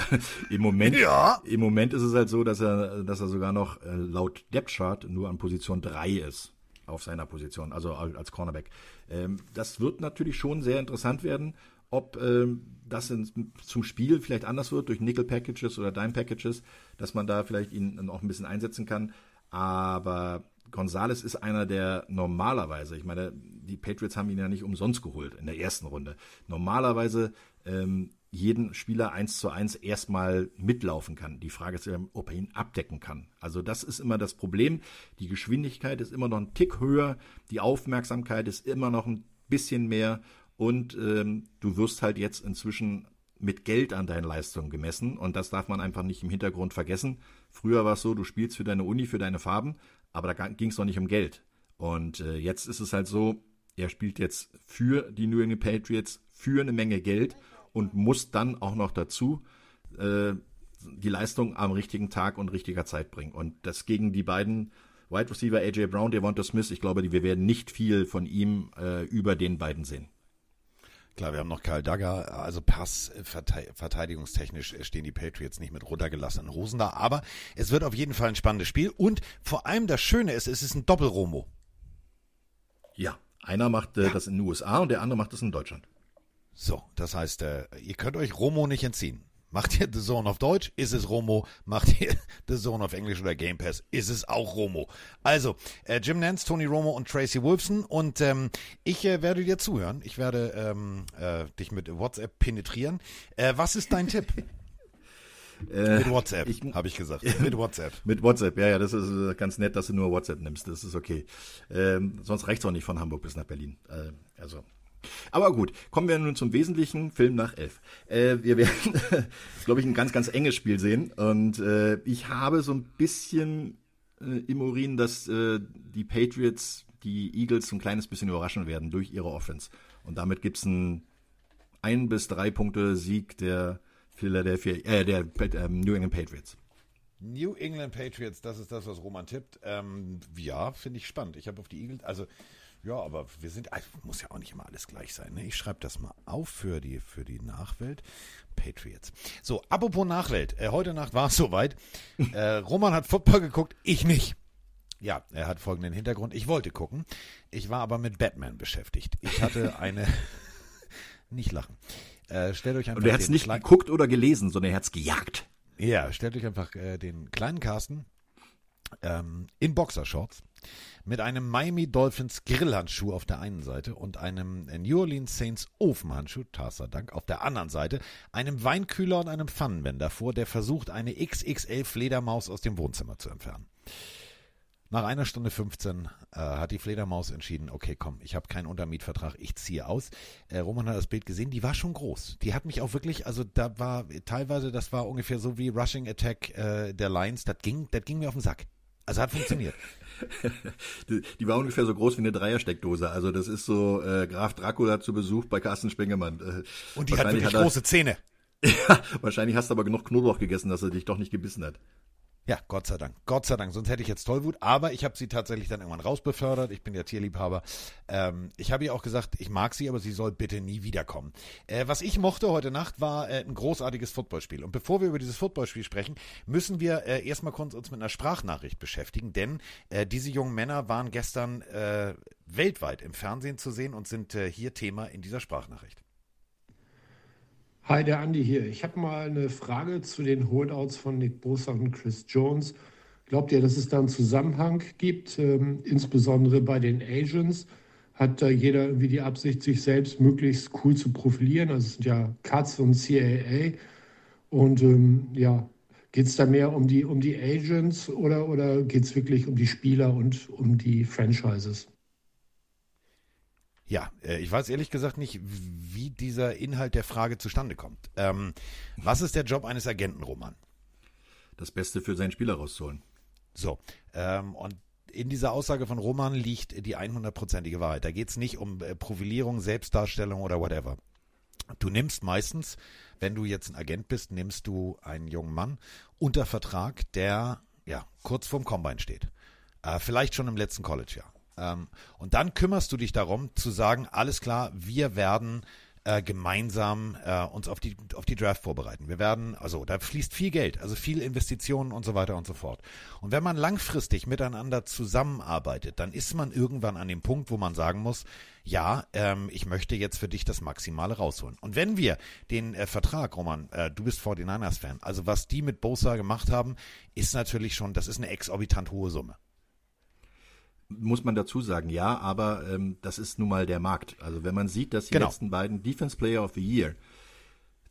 S4: Im Moment, ja. im Moment ist es halt so, dass er, dass er sogar noch äh, laut Depth Chart nur an Position 3 ist auf seiner Position, also als Cornerback. Ähm, das wird natürlich schon sehr interessant werden, ob ähm, das in, zum Spiel vielleicht anders wird durch Nickel Packages oder Dime Packages, dass man da vielleicht ihn auch ein bisschen einsetzen kann. Aber Gonzales ist einer, der normalerweise, ich meine, die Patriots haben ihn ja nicht umsonst geholt in der ersten Runde. Normalerweise ähm, jeden Spieler eins zu eins erstmal mitlaufen kann. Die Frage ist, ob er ihn abdecken kann. Also das ist immer das Problem. Die Geschwindigkeit ist immer noch ein Tick höher, die Aufmerksamkeit ist immer noch ein bisschen mehr und ähm, du wirst halt jetzt inzwischen mit Geld an deinen Leistungen gemessen und das darf man einfach nicht im Hintergrund vergessen. Früher war es so, du spielst für deine Uni, für deine Farben, aber da ging es noch nicht um Geld. Und äh, jetzt ist es halt so, er spielt jetzt für die New England Patriots für eine Menge Geld und muss dann auch noch dazu äh, die Leistung am richtigen Tag und richtiger Zeit bringen. Und das gegen die beiden Wide Receiver AJ Brown, Devonta Smith, ich glaube, wir werden nicht viel von ihm äh, über den beiden sehen.
S5: Klar, wir haben noch Karl Dagger, also Pass verteidigungstechnisch stehen die Patriots nicht mit runtergelassenen Hosen da, aber es wird auf jeden Fall ein spannendes Spiel und vor allem das Schöne ist, es ist ein Doppel-Romo.
S4: Ja, einer macht äh, ja. das in den USA und der andere macht das in Deutschland.
S5: So, das heißt, äh, ihr könnt euch Romo nicht entziehen. Macht ihr The Zone auf Deutsch, ist es Romo. Macht ihr The Zone auf Englisch oder Game Pass, ist es auch Romo. Also, äh, Jim Nance, Tony Romo und Tracy Wolfson. Und ähm, ich äh, werde dir zuhören. Ich werde ähm, äh, dich mit WhatsApp penetrieren. Äh, was ist dein Tipp?
S4: Äh,
S5: mit WhatsApp, habe ich gesagt. Mit WhatsApp.
S4: mit WhatsApp, ja, ja, das ist äh, ganz nett, dass du nur WhatsApp nimmst. Das ist okay. Ähm, sonst reicht es auch nicht von Hamburg bis nach Berlin. Äh, also aber gut, kommen wir nun zum wesentlichen Film nach elf. Äh, wir werden, glaube ich, ein ganz, ganz enges Spiel sehen. Und äh, ich habe so ein bisschen äh, im Urin, dass äh, die Patriots die Eagles so ein kleines bisschen überraschen werden durch ihre Offense. Und damit gibt es einen ein bis drei Punkte Sieg der Philadelphia, äh, der äh, New England Patriots.
S5: New England Patriots, das ist das, was Roman tippt. Ähm, ja, finde ich spannend. Ich habe auf die Eagles, also ja, aber wir sind, also muss ja auch nicht immer alles gleich sein. Ne? Ich schreibe das mal auf für die, für die Nachwelt. Patriots. So, apropos Nachwelt. Äh, heute Nacht war es soweit. Äh, Roman hat Football geguckt, ich nicht. Ja, er hat folgenden Hintergrund. Ich wollte gucken. Ich war aber mit Batman beschäftigt. Ich hatte eine. nicht lachen. Äh, stellt euch einfach.
S4: Und er hat es nicht geguckt oder gelesen, sondern er hat es gejagt.
S5: Ja, stellt euch einfach äh, den kleinen Carsten ähm, in Boxershorts mit einem Miami Dolphins Grillhandschuh auf der einen Seite und einem New Orleans Saints Ofenhandschuh, Tarsa Dank, auf der anderen Seite, einem Weinkühler und einem Pfannenwender vor, der versucht, eine XXL Fledermaus aus dem Wohnzimmer zu entfernen. Nach einer Stunde 15 äh, hat die Fledermaus entschieden, okay, komm, ich habe keinen Untermietvertrag, ich ziehe aus. Äh, Roman hat das Bild gesehen, die war schon groß. Die hat mich auch wirklich, also da war teilweise, das war ungefähr so wie Rushing Attack äh, der Lions, das ging, das ging mir auf den Sack. Also hat funktioniert.
S4: die, die, war ungefähr so groß wie eine Dreiersteckdose. Also das ist so äh, Graf Dracula zu Besuch bei Carsten Spengemann.
S5: Äh, Und die hat wirklich hat er, große Zähne.
S4: ja, wahrscheinlich hast du aber genug Knoblauch gegessen, dass er dich doch nicht gebissen hat.
S5: Ja, Gott sei Dank. Gott sei Dank. Sonst hätte ich jetzt Tollwut. Aber ich habe sie tatsächlich dann irgendwann rausbefördert. Ich bin ja Tierliebhaber. Ähm, ich habe ihr auch gesagt, ich mag sie, aber sie soll bitte nie wiederkommen. Äh, was ich mochte heute Nacht war äh, ein großartiges Footballspiel. Und bevor wir über dieses Footballspiel sprechen, müssen wir äh, erstmal kurz uns mit einer Sprachnachricht beschäftigen. Denn äh, diese jungen Männer waren gestern äh, weltweit im Fernsehen zu sehen und sind äh, hier Thema in dieser Sprachnachricht.
S7: Hi, der Andi hier. Ich habe mal eine Frage zu den Holdouts von Nick Bosa und Chris Jones. Glaubt ihr, dass es da einen Zusammenhang gibt, ähm, insbesondere bei den Agents? Hat da jeder irgendwie die Absicht, sich selbst möglichst cool zu profilieren? Also es sind ja Cuts und CAA. Und ähm, ja, geht es da mehr um die, um die Agents oder, oder geht es wirklich um die Spieler und um die Franchises?
S5: Ja, äh, ich weiß ehrlich gesagt nicht, wie dieser Inhalt der Frage zustande kommt. Ähm, was ist der Job eines Agenten, Roman?
S4: Das Beste für seinen Spieler rauszuholen.
S5: So, ähm, und in dieser Aussage von Roman liegt die 100%ige Wahrheit. Da geht es nicht um äh, Profilierung, Selbstdarstellung oder whatever. Du nimmst meistens, wenn du jetzt ein Agent bist, nimmst du einen jungen Mann unter Vertrag, der ja kurz vorm Combine steht. Äh, vielleicht schon im letzten College-Jahr. Ähm, und dann kümmerst du dich darum zu sagen, alles klar, wir werden äh, gemeinsam äh, uns auf die, auf die Draft vorbereiten. Wir werden, also da fließt viel Geld, also viel Investitionen und so weiter und so fort. Und wenn man langfristig miteinander zusammenarbeitet, dann ist man irgendwann an dem Punkt, wo man sagen muss, ja, ähm, ich möchte jetzt für dich das Maximale rausholen. Und wenn wir den äh, Vertrag, Roman, äh, du bist 49ers-Fan, also was die mit Bosa gemacht haben, ist natürlich schon, das ist eine exorbitant hohe Summe
S4: muss man dazu sagen, ja, aber ähm, das ist nun mal der Markt. Also wenn man sieht, dass die genau. letzten beiden Defense Player of the Year,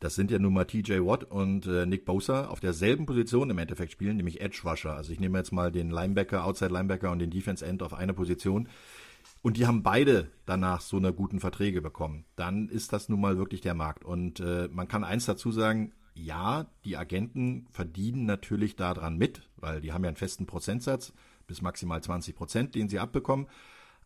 S4: das sind ja nun mal TJ Watt und äh, Nick Bosa, auf derselben Position im Endeffekt spielen, nämlich Edge Rusher. Also ich nehme jetzt mal den Linebacker, Outside Linebacker und den Defense End auf eine Position. Und die haben beide danach so eine guten Verträge bekommen. Dann ist das nun mal wirklich der Markt. Und äh, man kann eins dazu sagen, ja, die Agenten verdienen natürlich daran mit, weil die haben ja einen festen Prozentsatz bis maximal 20 Prozent, den sie abbekommen.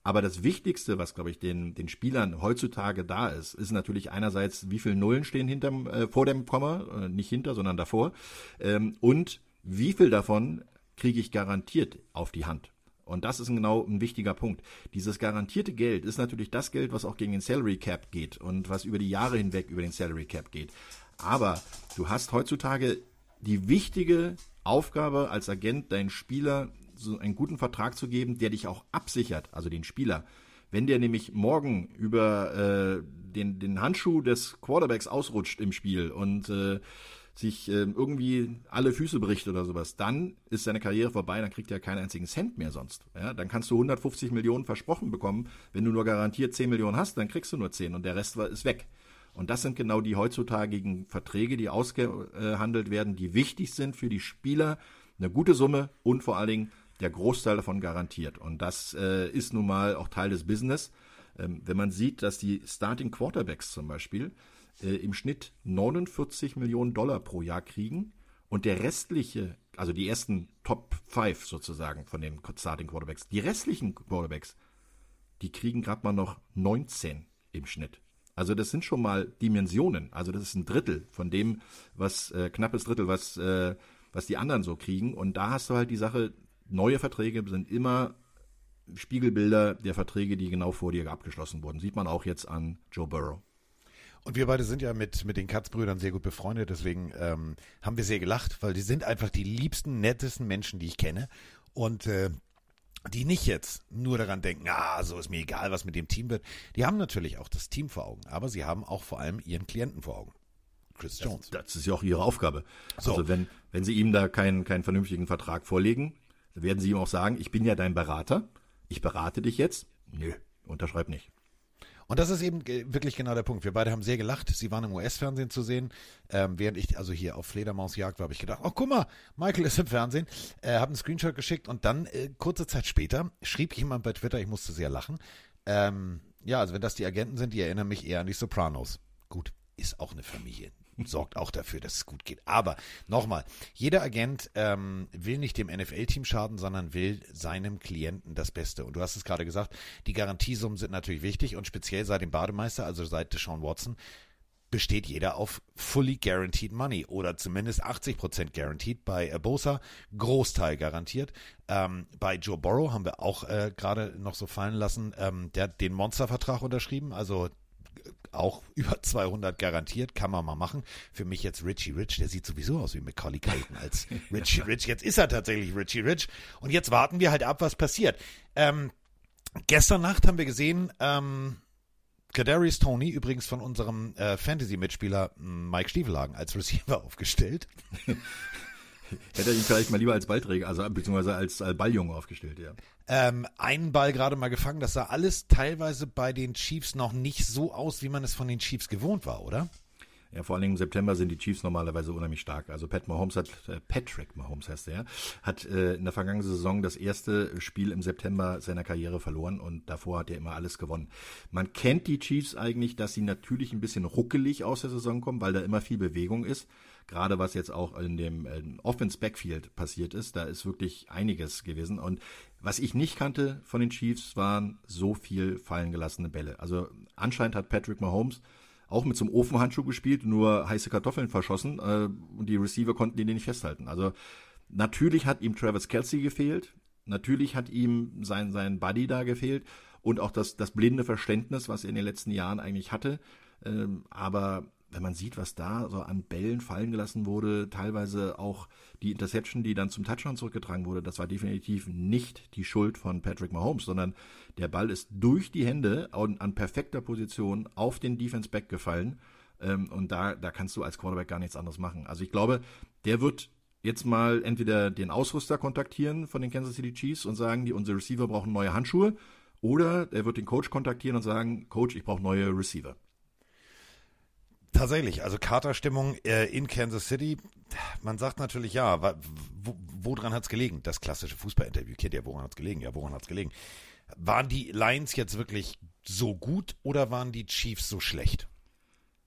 S4: Aber das Wichtigste, was, glaube ich, den, den Spielern heutzutage da ist, ist natürlich einerseits, wie viele Nullen stehen hinterm, äh, vor dem Komma, äh, nicht hinter, sondern davor, ähm, und wie viel davon kriege ich garantiert auf die Hand. Und das ist genau ein wichtiger Punkt. Dieses garantierte Geld ist natürlich das Geld, was auch gegen den Salary Cap geht und was über die Jahre hinweg über den Salary Cap geht. Aber du hast heutzutage die wichtige Aufgabe als Agent, deinen Spieler so einen guten Vertrag zu geben, der dich auch absichert, also den Spieler. Wenn der nämlich morgen über äh, den, den Handschuh des Quarterbacks ausrutscht im Spiel und äh, sich äh, irgendwie alle Füße bricht oder sowas, dann ist seine Karriere vorbei, dann kriegt er keinen einzigen Cent mehr sonst. Ja, dann kannst du 150 Millionen versprochen bekommen. Wenn du nur garantiert 10 Millionen hast, dann kriegst du nur 10 und der Rest ist weg. Und das sind genau die heutzutage Verträge, die ausgehandelt werden, die wichtig sind für die Spieler. Eine gute Summe und vor allen Dingen der Großteil davon garantiert. Und das äh, ist nun mal auch Teil des Business. Ähm, wenn man sieht, dass die Starting Quarterbacks zum Beispiel äh, im Schnitt 49 Millionen Dollar pro Jahr kriegen und der restliche, also die ersten Top 5 sozusagen von den Starting Quarterbacks, die restlichen Quarterbacks, die kriegen gerade mal noch 19 im Schnitt. Also das sind schon mal Dimensionen. Also das ist ein Drittel von dem, was äh, knappes Drittel, was äh, was die anderen so kriegen. Und da hast du halt die Sache, neue Verträge sind immer Spiegelbilder der Verträge, die genau vor dir abgeschlossen wurden. Sieht man auch jetzt an Joe Burrow.
S5: Und wir beide sind ja mit, mit den Katzbrüdern sehr gut befreundet, deswegen ähm, haben wir sehr gelacht, weil die sind einfach die liebsten, nettesten Menschen, die ich kenne. Und äh, die nicht jetzt nur daran denken, ah, so ist mir egal, was mit dem Team wird. Die haben natürlich auch das Team vor Augen, aber sie haben auch vor allem ihren Klienten vor Augen. Chris Jones.
S4: Das, das ist ja auch ihre Aufgabe. So. Also wenn, wenn sie ihm da keinen, keinen vernünftigen Vertrag vorlegen, werden sie ihm auch sagen, ich bin ja dein Berater, ich berate dich jetzt. Nö, unterschreib nicht.
S5: Und das ist eben wirklich genau der Punkt. Wir beide haben sehr gelacht. Sie waren im US-Fernsehen zu sehen. Ähm, während ich also hier auf Fledermausjagd war, habe ich gedacht, oh guck mal, Michael ist im Fernsehen. Äh, habe einen Screenshot geschickt und dann äh, kurze Zeit später schrieb jemand bei Twitter, ich musste sehr lachen. Ähm, ja, also wenn das die Agenten sind, die erinnern mich eher an die Sopranos. Gut, ist auch eine Familie sorgt auch dafür, dass es gut geht. Aber nochmal, jeder Agent ähm, will nicht dem NFL-Team schaden, sondern will seinem Klienten das Beste. Und du hast es gerade gesagt, die Garantiesummen sind natürlich wichtig und speziell seit dem Bademeister, also seit Deshaun Watson, besteht jeder auf fully guaranteed money oder zumindest 80% guaranteed. Bei Bosa Großteil garantiert. Ähm, bei Joe Borrow haben wir auch äh, gerade noch so fallen lassen, ähm, der hat den Monstervertrag unterschrieben, also auch über 200 garantiert, kann man mal machen. Für mich jetzt Richie Rich, der sieht sowieso aus wie Macaulay Culkin als Richie Rich. Jetzt ist er tatsächlich Richie Rich. Und jetzt warten wir halt ab, was passiert. Ähm, gestern Nacht haben wir gesehen, ähm, Kadarius Tony, übrigens von unserem äh, Fantasy-Mitspieler Mike Stiefelhagen als Receiver aufgestellt.
S4: Hätte er ihn vielleicht mal lieber als Ballträger, also beziehungsweise als, als Balljunge aufgestellt, ja.
S5: Ähm, einen Ball gerade mal gefangen, das sah alles teilweise bei den Chiefs noch nicht so aus, wie man es von den Chiefs gewohnt war, oder?
S4: Ja, vor allen Dingen im September sind die Chiefs normalerweise unheimlich stark. Also Pat Mahomes hat, äh, Patrick Mahomes heißt er, hat äh, in der vergangenen Saison das erste Spiel im September seiner Karriere verloren und davor hat er immer alles gewonnen. Man kennt die Chiefs eigentlich, dass sie natürlich ein bisschen ruckelig aus der Saison kommen, weil da immer viel Bewegung ist gerade was jetzt auch in dem Offense Backfield passiert ist, da ist wirklich einiges gewesen. Und was ich nicht kannte von den Chiefs, waren so viel fallen gelassene Bälle. Also anscheinend hat Patrick Mahomes auch mit so einem Ofenhandschuh gespielt, nur heiße Kartoffeln verschossen äh, und die Receiver konnten ihn nicht festhalten. Also natürlich hat ihm Travis Kelsey gefehlt, natürlich hat ihm sein, sein Buddy da gefehlt und auch das, das blinde Verständnis, was er in den letzten Jahren eigentlich hatte. Ähm, aber wenn man sieht, was da so an Bällen fallen gelassen wurde, teilweise auch die Interception, die dann zum Touchdown zurückgetragen wurde, das war definitiv nicht die Schuld von Patrick Mahomes, sondern der Ball ist durch die Hände an, an perfekter Position auf den Defense Back gefallen. Ähm, und da, da kannst du als Quarterback gar nichts anderes machen. Also ich glaube, der wird jetzt mal entweder den Ausrüster kontaktieren von den Kansas City Chiefs und sagen, die unsere Receiver brauchen neue Handschuhe. Oder er wird den Coach kontaktieren und sagen, Coach, ich brauche neue Receiver.
S5: Tatsächlich, also Katerstimmung äh, in Kansas City. Man sagt natürlich ja, wo, woran hat es gelegen? Das klassische Fußballinterview kennt ja, woran hat es gelegen? Ja, woran hat es gelegen? Waren die Lions jetzt wirklich so gut oder waren die Chiefs so schlecht?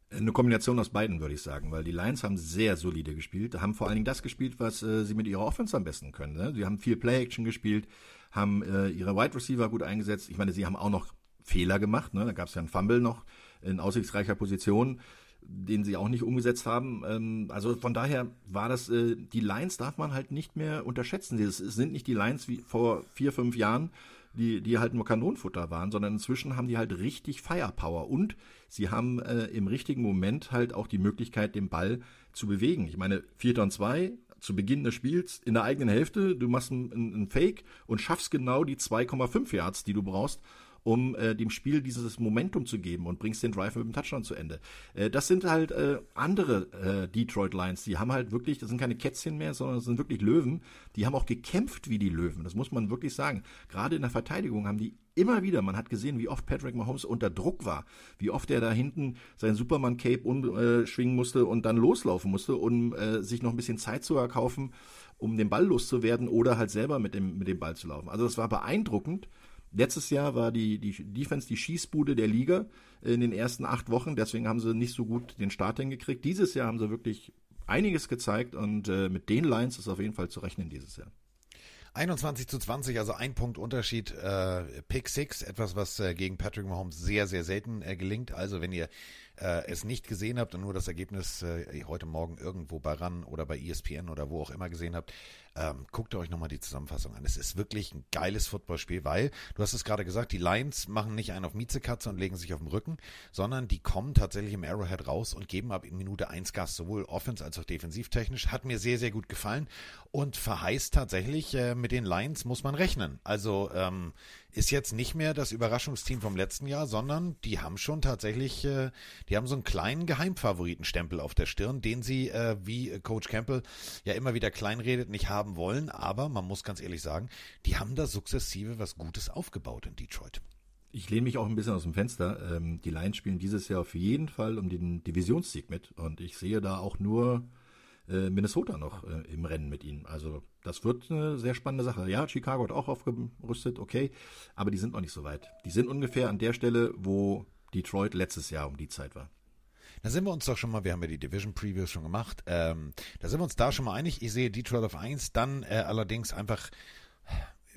S4: Eine Kombination aus beiden, würde ich sagen, weil die Lions haben sehr solide gespielt, haben vor allen Dingen das gespielt, was äh, sie mit ihrer Offense am besten können. Ne? Sie haben viel Play-Action gespielt, haben äh, ihre Wide Receiver gut eingesetzt. Ich meine, sie haben auch noch Fehler gemacht. Ne? Da gab es ja einen Fumble noch in aussichtsreicher Position, den sie auch nicht umgesetzt haben. Ähm, also von daher war das, äh, die Lions darf man halt nicht mehr unterschätzen. Es sind nicht die Lions wie vor vier, fünf Jahren, die, die halt nur Kanonenfutter waren, sondern inzwischen haben die halt richtig Firepower und sie haben äh, im richtigen Moment halt auch die Möglichkeit, den Ball zu bewegen. Ich meine, Vierter und zwei zu Beginn des Spiels in der eigenen Hälfte, du machst einen Fake und schaffst genau die 2,5 Yards, die du brauchst, um äh, dem Spiel dieses Momentum zu geben und bringst den Drive mit dem Touchdown zu Ende. Äh, das sind halt äh, andere äh, Detroit Lions, die haben halt wirklich, das sind keine Kätzchen mehr, sondern das sind wirklich Löwen. Die haben auch gekämpft wie die Löwen, das muss man wirklich sagen. Gerade in der Verteidigung haben die immer wieder, man hat gesehen, wie oft Patrick Mahomes unter Druck war, wie oft er da hinten sein Superman-Cape umschwingen musste und dann loslaufen musste, um äh, sich noch ein bisschen Zeit zu erkaufen, um den Ball loszuwerden oder halt selber mit dem, mit dem Ball zu laufen. Also das war beeindruckend Letztes Jahr war die, die Defense die Schießbude der Liga in den ersten acht Wochen, deswegen haben sie nicht so gut den Start hingekriegt. Dieses Jahr haben sie wirklich einiges gezeigt und äh, mit den Lines ist auf jeden Fall zu rechnen dieses Jahr.
S5: 21 zu 20, also ein Punkt Unterschied. Äh, Pick 6, etwas, was äh, gegen Patrick Mahomes sehr, sehr selten äh, gelingt. Also wenn ihr äh, es nicht gesehen habt und nur das Ergebnis äh, heute Morgen irgendwo bei RAN oder bei ESPN oder wo auch immer gesehen habt, ähm, guckt euch nochmal die Zusammenfassung an. Es ist wirklich ein geiles Footballspiel, weil, du hast es gerade gesagt, die Lions machen nicht einen auf Miezekatze und legen sich auf den Rücken, sondern die kommen tatsächlich im Arrowhead raus und geben ab in Minute 1 Gas, sowohl offens- als auch defensivtechnisch. Hat mir sehr, sehr gut gefallen und verheißt tatsächlich, äh, mit den Lions muss man rechnen. Also ähm, ist jetzt nicht mehr das Überraschungsteam vom letzten Jahr, sondern die haben schon tatsächlich, äh, die haben so einen kleinen Geheimfavoritenstempel auf der Stirn, den sie, äh, wie Coach Campbell ja immer wieder kleinredet, nicht haben wollen. Aber man muss ganz ehrlich sagen, die haben da sukzessive was Gutes aufgebaut in Detroit.
S4: Ich lehne mich auch ein bisschen aus dem Fenster. Ähm, die Lions spielen dieses Jahr auf jeden Fall um den Divisionssieg mit. Und ich sehe da auch nur äh, Minnesota noch äh, im Rennen mit ihnen. Also das wird eine sehr spannende Sache. Ja, Chicago hat auch aufgerüstet, okay, aber die sind noch nicht so weit. Die sind ungefähr an der Stelle, wo Detroit letztes Jahr um die Zeit war.
S5: Da sind wir uns doch schon mal, wir haben ja die Division Previews schon gemacht, ähm, da sind wir uns da schon mal einig. Ich sehe Detroit auf 1, dann äh, allerdings einfach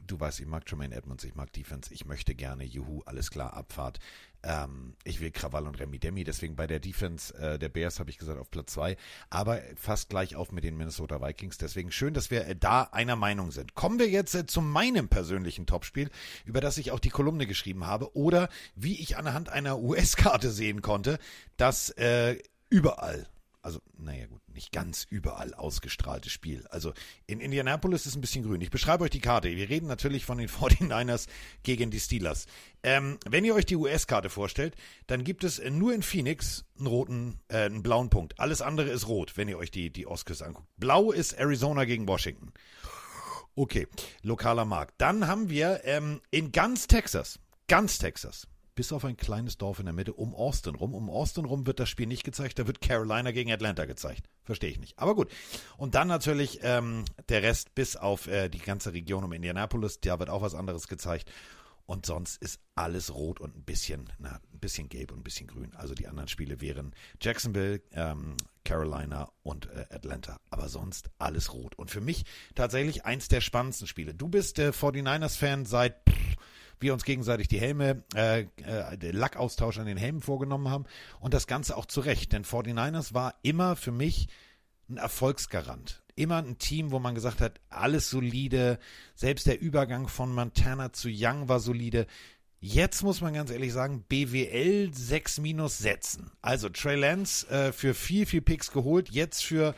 S5: du weißt, ich mag Jermaine Edmonds, ich mag Defense, ich möchte gerne, juhu, alles klar, Abfahrt. Ähm, ich will Krawall und Remy Demi, deswegen bei der Defense äh, der Bears habe ich gesagt auf Platz zwei, aber fast gleich auf mit den Minnesota Vikings. Deswegen schön, dass wir äh, da einer Meinung sind. Kommen wir jetzt äh, zu meinem persönlichen Topspiel, über das ich auch die Kolumne geschrieben habe oder wie ich anhand einer US-Karte sehen konnte, dass äh, überall also naja gut, nicht ganz überall ausgestrahltes Spiel. Also in Indianapolis ist ein bisschen grün. Ich beschreibe euch die Karte. Wir reden natürlich von den 49ers gegen die Steelers. Ähm, wenn ihr euch die US-Karte vorstellt, dann gibt es nur in Phoenix einen roten, äh, einen blauen Punkt. Alles andere ist rot, wenn ihr euch die, die Oscars anguckt. Blau ist Arizona gegen Washington. Okay, lokaler Markt. Dann haben wir ähm, in ganz Texas, ganz Texas, bis auf ein kleines Dorf in der Mitte um Austin rum. Um Austin rum wird das Spiel nicht gezeigt, da wird Carolina gegen Atlanta gezeigt. Verstehe ich nicht. Aber gut. Und dann natürlich ähm, der Rest bis auf äh, die ganze Region um Indianapolis, da wird auch was anderes gezeigt. Und sonst ist alles rot und ein bisschen, na, ein bisschen gelb und ein bisschen grün. Also die anderen Spiele wären Jacksonville, ähm, Carolina und äh, Atlanta. Aber sonst alles rot. Und für mich tatsächlich eins der spannendsten Spiele. Du bist äh, 49ers-Fan seit wir uns gegenseitig die Helme, äh, äh, den Lackaustausch an den Helmen vorgenommen haben und das Ganze auch zu Recht. Denn 49ers war immer für mich ein Erfolgsgarant. Immer ein Team, wo man gesagt hat, alles solide. Selbst der Übergang von Montana zu Young war solide. Jetzt muss man ganz ehrlich sagen, BWL 6 minus setzen. Also Trey Lance äh, für viel, viel Picks geholt, jetzt für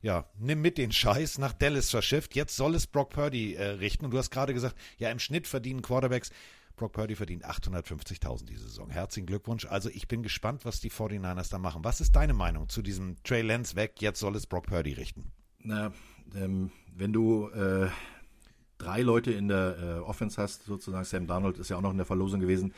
S5: ja, nimm mit den Scheiß nach Dallas verschifft. Jetzt soll es Brock Purdy äh, richten. Und du hast gerade gesagt, ja, im Schnitt verdienen Quarterbacks. Brock Purdy verdient 850.000 diese Saison. Herzlichen Glückwunsch. Also ich bin gespannt, was die 49ers da machen. Was ist deine Meinung zu diesem Trey Lance weg? Jetzt soll es Brock Purdy richten.
S4: Na, ähm, wenn du äh, drei Leute in der äh, Offense hast, sozusagen Sam Darnold ist ja auch noch in der Verlosung gewesen,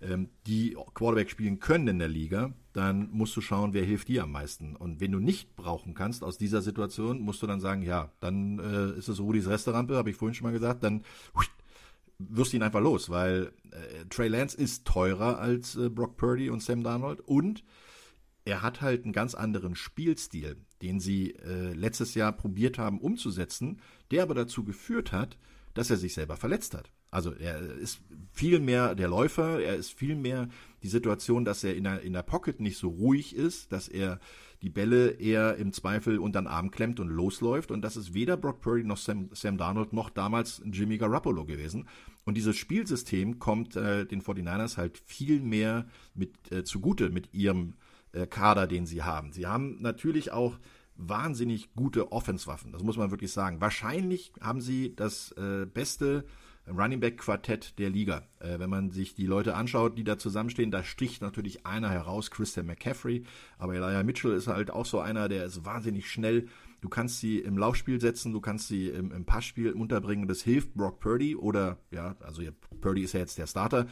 S4: ähm, die Quarterback spielen können in der Liga, dann musst du schauen, wer hilft dir am meisten. Und wenn du nicht brauchen kannst aus dieser Situation, musst du dann sagen, ja, dann äh, ist es Rudis Resterampe, habe ich vorhin schon mal gesagt, dann wirst du ihn einfach los, weil äh, Trey Lance ist teurer als äh, Brock Purdy und Sam Darnold und er hat halt einen ganz anderen Spielstil, den sie äh, letztes Jahr probiert haben umzusetzen, der aber dazu geführt hat, dass er sich selber verletzt hat. Also er ist viel mehr der Läufer, er ist viel mehr die Situation, dass er in der, in der Pocket nicht so ruhig ist, dass er die Bälle eher im Zweifel unter den Arm klemmt und losläuft. Und das ist weder Brock Purdy noch Sam, Sam Darnold noch damals Jimmy Garoppolo gewesen. Und dieses Spielsystem kommt äh, den 49ers halt viel mehr mit äh, zugute mit ihrem äh, Kader, den sie haben. Sie haben natürlich auch wahnsinnig gute Offenswaffen, das muss man wirklich sagen. Wahrscheinlich haben sie das äh, beste Running Back Quartett der Liga. Äh, wenn man sich die Leute anschaut, die da zusammenstehen, da sticht natürlich einer heraus, Christian McCaffrey, aber Elijah Mitchell ist halt auch so einer, der ist wahnsinnig schnell. Du kannst sie im Laufspiel setzen, du kannst sie im, im Passspiel unterbringen. Das hilft Brock Purdy oder ja, also Purdy ist ja jetzt der Starter,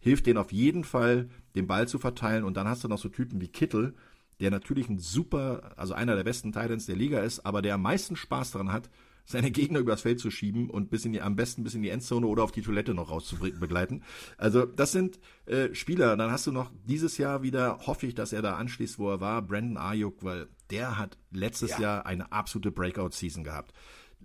S4: hilft denen auf jeden Fall, den Ball zu verteilen. Und dann hast du noch so Typen wie Kittel, der natürlich ein super, also einer der besten Titans der Liga ist, aber der am meisten Spaß daran hat, seine Gegner übers Feld zu schieben und bis in die, am besten bis in die Endzone oder auf die Toilette noch rauszubegleiten. Also das sind äh, Spieler. Dann hast du noch dieses Jahr wieder, hoffe ich, dass er da anschließt, wo er war, Brandon Ayuk, weil der hat letztes ja. Jahr eine absolute Breakout-Season gehabt.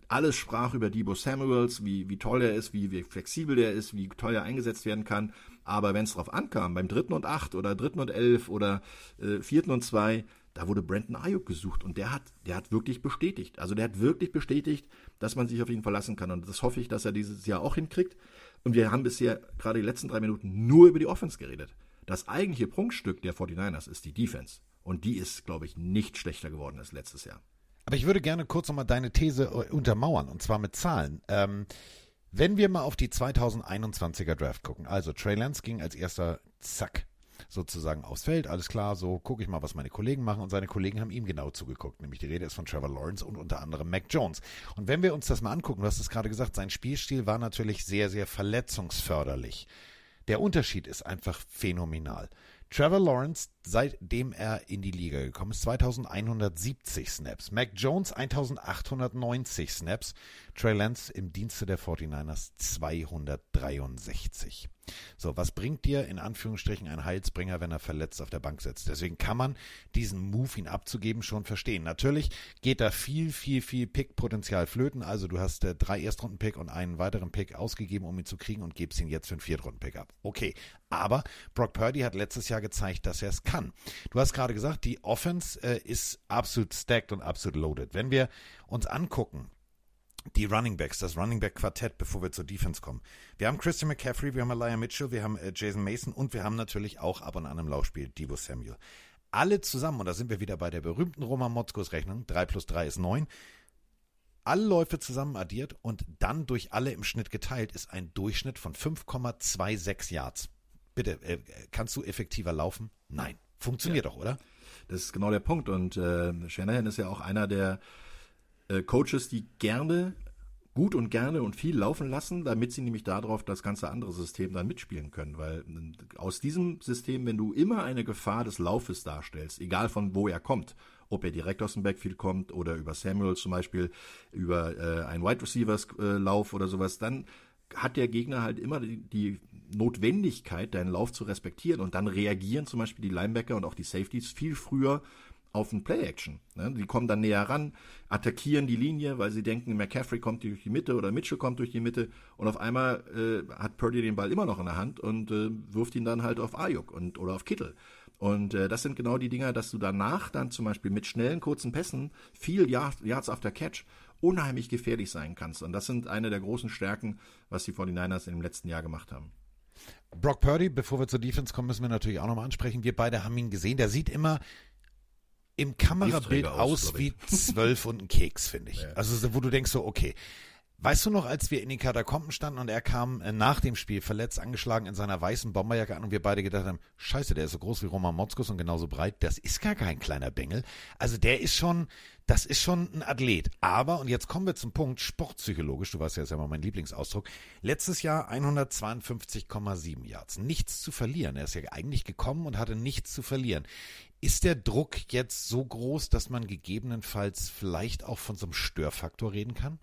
S4: Alles sprach über Debo Samuels, wie, wie toll er ist, wie, wie flexibel der ist, wie toll er eingesetzt werden kann. Aber wenn es drauf ankam, beim dritten und acht oder dritten und elf oder äh, vierten und zwei, da wurde Brandon Ayuk gesucht und der hat, der hat wirklich bestätigt. Also der hat wirklich bestätigt, dass man sich auf ihn verlassen kann. Und das hoffe ich, dass er dieses Jahr auch hinkriegt. Und wir haben bisher gerade die letzten drei Minuten nur über die Offense geredet. Das eigentliche Prunkstück der 49ers ist die Defense. Und die ist, glaube ich, nicht schlechter geworden als letztes Jahr.
S5: Aber ich würde gerne kurz nochmal deine These äh, untermauern, und zwar mit Zahlen. Ähm, wenn wir mal auf die 2021er Draft gucken, also Trey Lance ging als erster, zack, sozusagen aufs Feld. Alles klar, so gucke ich mal, was meine Kollegen machen. Und seine Kollegen haben ihm genau zugeguckt. Nämlich die Rede ist von Trevor Lawrence und unter anderem Mac Jones. Und wenn wir uns das mal angucken, du hast es gerade gesagt, sein Spielstil war natürlich sehr, sehr verletzungsförderlich. Der Unterschied ist einfach phänomenal. Trevor Lawrence, seitdem er in die Liga gekommen ist, 2170 Snaps. Mac Jones 1890 Snaps. Trey Lance im Dienste der 49ers 263. So, was bringt dir in Anführungsstrichen ein Heilsbringer, wenn er verletzt auf der Bank sitzt? Deswegen kann man diesen Move, ihn abzugeben, schon verstehen. Natürlich geht da viel, viel, viel Pick-Potenzial flöten. Also du hast äh, drei Erstrunden-Pick und einen weiteren Pick ausgegeben, um ihn zu kriegen und gibst ihn jetzt für einen Viertrunden-Pick ab. Okay, aber Brock Purdy hat letztes Jahr gezeigt, dass er es kann. Du hast gerade gesagt, die Offense äh, ist absolut stacked und absolut loaded. Wenn wir uns angucken, die Running Backs, das Running Back Quartett, bevor wir zur Defense kommen. Wir haben Christian McCaffrey, wir haben Elijah Mitchell, wir haben äh, Jason Mason und wir haben natürlich auch ab und an im Laufspiel Debo Samuel. Alle zusammen, und da sind wir wieder bei der berühmten Roman Motzkos Rechnung, 3 plus 3 ist 9, alle Läufe zusammen addiert und dann durch alle im Schnitt geteilt, ist ein Durchschnitt von 5,26 Yards. Bitte, äh, kannst du effektiver laufen? Nein. Funktioniert ja. doch, oder?
S4: Das ist genau der Punkt. Und äh, Shanahan ist ja auch einer der äh, Coaches, die gerne gut und gerne und viel laufen lassen, damit sie nämlich darauf das ganze andere System dann mitspielen können. Weil äh, aus diesem System, wenn du immer eine Gefahr des Laufes darstellst, egal von wo er kommt, ob er direkt aus dem Backfield kommt oder über Samuel zum Beispiel, über äh, einen Wide Receivers äh, Lauf oder sowas, dann hat der Gegner halt immer die, die, Notwendigkeit, deinen Lauf zu respektieren und dann reagieren zum Beispiel die Linebacker und auch die Safeties viel früher auf ein Play-Action. Ne? Die kommen dann näher ran, attackieren die Linie, weil sie denken, McCaffrey kommt durch die Mitte oder Mitchell kommt durch die Mitte und auf einmal äh, hat Purdy den Ball immer noch in der Hand und äh, wirft ihn dann halt auf Ayuk und, oder auf Kittel. Und äh, das sind genau die Dinger, dass du danach dann zum Beispiel mit schnellen, kurzen Pässen, viel Yards after Catch, unheimlich gefährlich sein kannst. Und das sind eine der großen Stärken, was die 49ers im letzten Jahr gemacht haben.
S5: Brock Purdy, bevor wir zur Defense kommen, müssen wir natürlich auch nochmal ansprechen. Wir beide haben ihn gesehen. Der sieht immer im Kamerabild aus, aus wie zwölf und ein Keks, finde ich. Ja. Also wo du denkst so, okay. Weißt du noch, als wir in den Katakomben standen und er kam äh, nach dem Spiel verletzt, angeschlagen in seiner weißen Bomberjacke an und wir beide gedacht haben, scheiße, der ist so groß wie Roman Motzkus und genauso breit, das ist gar kein kleiner Bengel. Also der ist schon, das ist schon ein Athlet. Aber, und jetzt kommen wir zum Punkt, sportpsychologisch, du weißt ja, ist ja immer mein Lieblingsausdruck, letztes Jahr 152,7 Yards. Nichts zu verlieren. Er ist ja eigentlich gekommen und hatte nichts zu verlieren. Ist der Druck jetzt so groß, dass man gegebenenfalls vielleicht auch von so einem Störfaktor reden kann?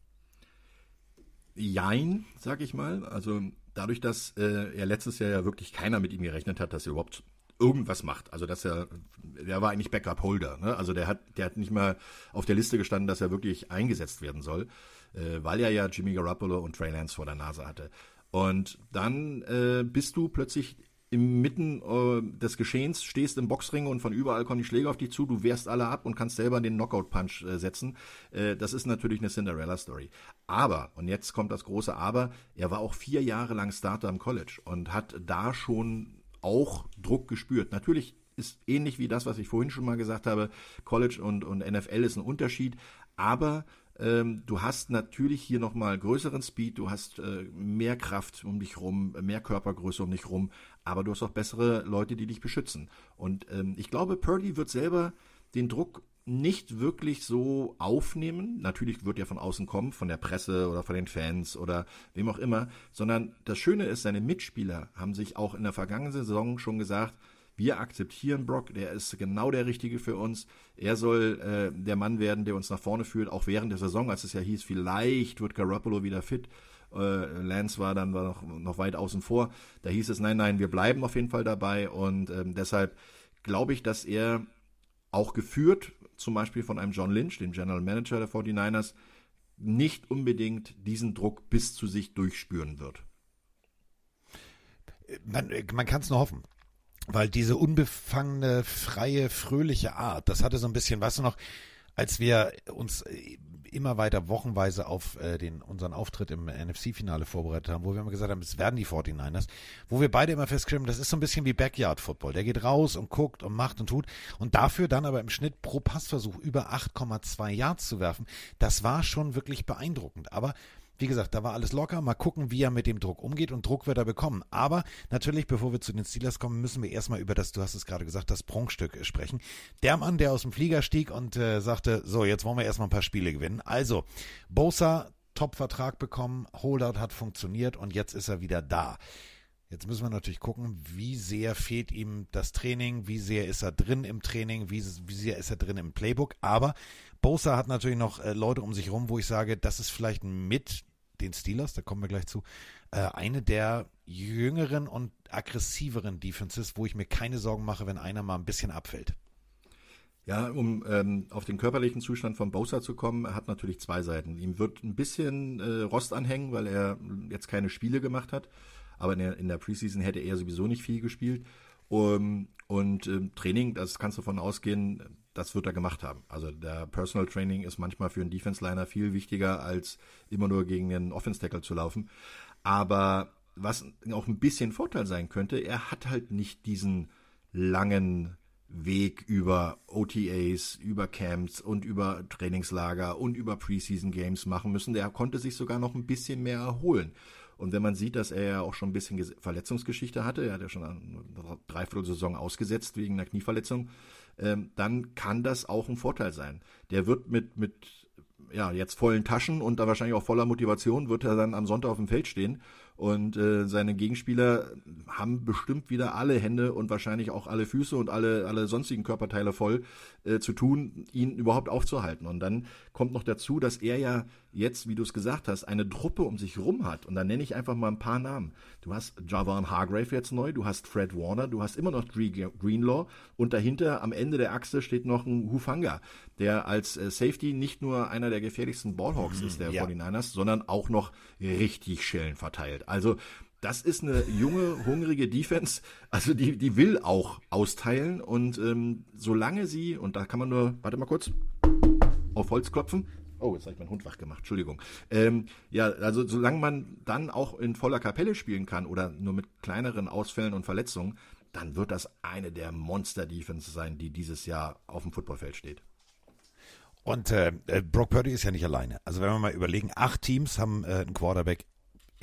S4: Jein, sag ich mal. Also dadurch, dass äh, er letztes Jahr ja wirklich keiner mit ihm gerechnet hat, dass er überhaupt irgendwas macht. Also dass er, der war eigentlich Backup-Holder. Ne? Also der hat, der hat nicht mal auf der Liste gestanden, dass er wirklich eingesetzt werden soll, äh, weil er ja Jimmy Garoppolo und Trey Lance vor der Nase hatte. Und dann äh, bist du plötzlich inmitten äh, des Geschehens, stehst im Boxring und von überall kommen die Schläge auf dich zu, du wehrst alle ab und kannst selber den Knockout-Punch äh, setzen. Äh, das ist natürlich eine Cinderella-Story. Aber, und jetzt kommt das große Aber, er war auch vier Jahre lang Starter im College und hat da schon auch Druck gespürt. Natürlich ist ähnlich wie das, was ich vorhin schon mal gesagt habe, College und, und NFL ist ein Unterschied, aber ähm, du hast natürlich hier nochmal größeren Speed, du hast äh, mehr Kraft um dich rum, mehr Körpergröße um dich rum, aber du hast auch bessere Leute, die dich beschützen. Und ähm, ich glaube, Purdy wird selber den Druck nicht wirklich so aufnehmen. Natürlich wird er von außen kommen, von der Presse oder von den Fans oder wem auch immer, sondern das Schöne ist, seine Mitspieler haben sich auch in der vergangenen Saison schon gesagt, wir akzeptieren Brock, der ist genau der Richtige für uns. Er soll äh, der Mann werden, der uns nach vorne führt, auch während der Saison, als es ja hieß, vielleicht wird Garoppolo wieder fit. Äh, Lance war dann noch, noch weit außen vor. Da hieß es, nein, nein, wir bleiben auf jeden Fall dabei und ähm, deshalb glaube ich, dass er auch geführt, zum Beispiel von einem John Lynch, dem General Manager der 49ers, nicht unbedingt diesen Druck bis zu sich durchspüren wird.
S5: Man, man kann es nur hoffen weil diese unbefangene, freie, fröhliche Art, das hatte so ein bisschen, weißt du noch, als wir uns äh, immer weiter wochenweise auf äh, den unseren Auftritt im NFC-Finale vorbereitet haben, wo wir immer gesagt haben, es werden die 49ers, wo wir beide immer festgeschrieben, das ist so ein bisschen wie Backyard-Football. Der geht raus und guckt und macht und tut und dafür dann aber im Schnitt pro Passversuch über 8,2 Yards zu werfen, das war schon wirklich beeindruckend. Aber wie gesagt, da war alles locker. Mal gucken, wie er mit dem Druck umgeht und Druck wird er bekommen. Aber natürlich, bevor wir zu den Steelers kommen, müssen wir erstmal über das, du hast es gerade gesagt, das Prunkstück sprechen. Der Mann, der aus dem Flieger stieg und äh, sagte, so, jetzt wollen wir erstmal ein paar Spiele gewinnen. Also, Bosa, Top-Vertrag bekommen, Holdout hat funktioniert und jetzt ist er wieder da. Jetzt müssen wir natürlich gucken, wie sehr fehlt ihm das Training, wie sehr ist er drin im Training, wie, wie sehr ist er drin im Playbook. Aber Bosa hat natürlich noch äh, Leute um sich rum, wo ich sage, das ist vielleicht mit den Steelers, da kommen wir gleich zu, äh, eine der jüngeren und aggressiveren Defenses, wo ich mir keine Sorgen mache, wenn einer mal ein bisschen abfällt.
S4: Ja, um ähm, auf den körperlichen Zustand von Bosa zu kommen, er hat natürlich zwei Seiten. Ihm wird ein bisschen äh, Rost anhängen, weil er jetzt keine Spiele gemacht hat. Aber in der, in der Preseason hätte er sowieso nicht viel gespielt. Um, und ähm, Training, das kannst du davon ausgehen, das wird er gemacht haben. Also der Personal Training ist manchmal für einen Defense Liner viel wichtiger, als immer nur gegen den Offense Tackle zu laufen. Aber was auch ein bisschen Vorteil sein könnte, er hat halt nicht diesen langen Weg über OTAs, über Camps und über Trainingslager und über Preseason Games machen müssen. Der konnte sich sogar noch ein bisschen mehr erholen. Und wenn man sieht, dass er ja auch schon ein bisschen Verletzungsgeschichte hatte, er hat ja schon eine Dreiviertelsaison ausgesetzt wegen einer Knieverletzung, ähm, dann kann das auch ein Vorteil sein. Der wird mit, mit ja, jetzt vollen Taschen und da wahrscheinlich auch voller Motivation wird er dann am Sonntag auf dem Feld stehen und äh, seine Gegenspieler haben bestimmt wieder alle Hände und wahrscheinlich auch alle Füße und alle, alle sonstigen Körperteile voll äh, zu tun, ihn überhaupt aufzuhalten. Und dann kommt noch dazu, dass er ja jetzt, wie du es gesagt hast, eine Truppe um sich rum hat. Und dann nenne ich einfach mal ein paar Namen. Du hast Javan Hargrave jetzt neu, du hast Fred Warner, du hast immer noch Greenlaw und dahinter am Ende der Achse steht noch ein Hufanga, der als äh, Safety nicht nur einer der gefährlichsten Ballhawks ist der ja. 49ers, sondern auch noch richtig Schellen verteilt. Also das ist eine junge, hungrige Defense, also die, die will auch austeilen und ähm, solange sie, und da kann man nur, warte mal kurz, auf Holz klopfen, Oh, jetzt habe ich meinen Hund wach gemacht, Entschuldigung. Ähm, ja, also solange man dann auch in voller Kapelle spielen kann oder nur mit kleineren Ausfällen und Verletzungen, dann wird das eine der Monster-Defense sein, die dieses Jahr auf dem Footballfeld steht.
S5: Und äh, äh Brock Purdy ist ja nicht alleine. Also wenn wir mal überlegen, acht Teams haben äh, einen Quarterback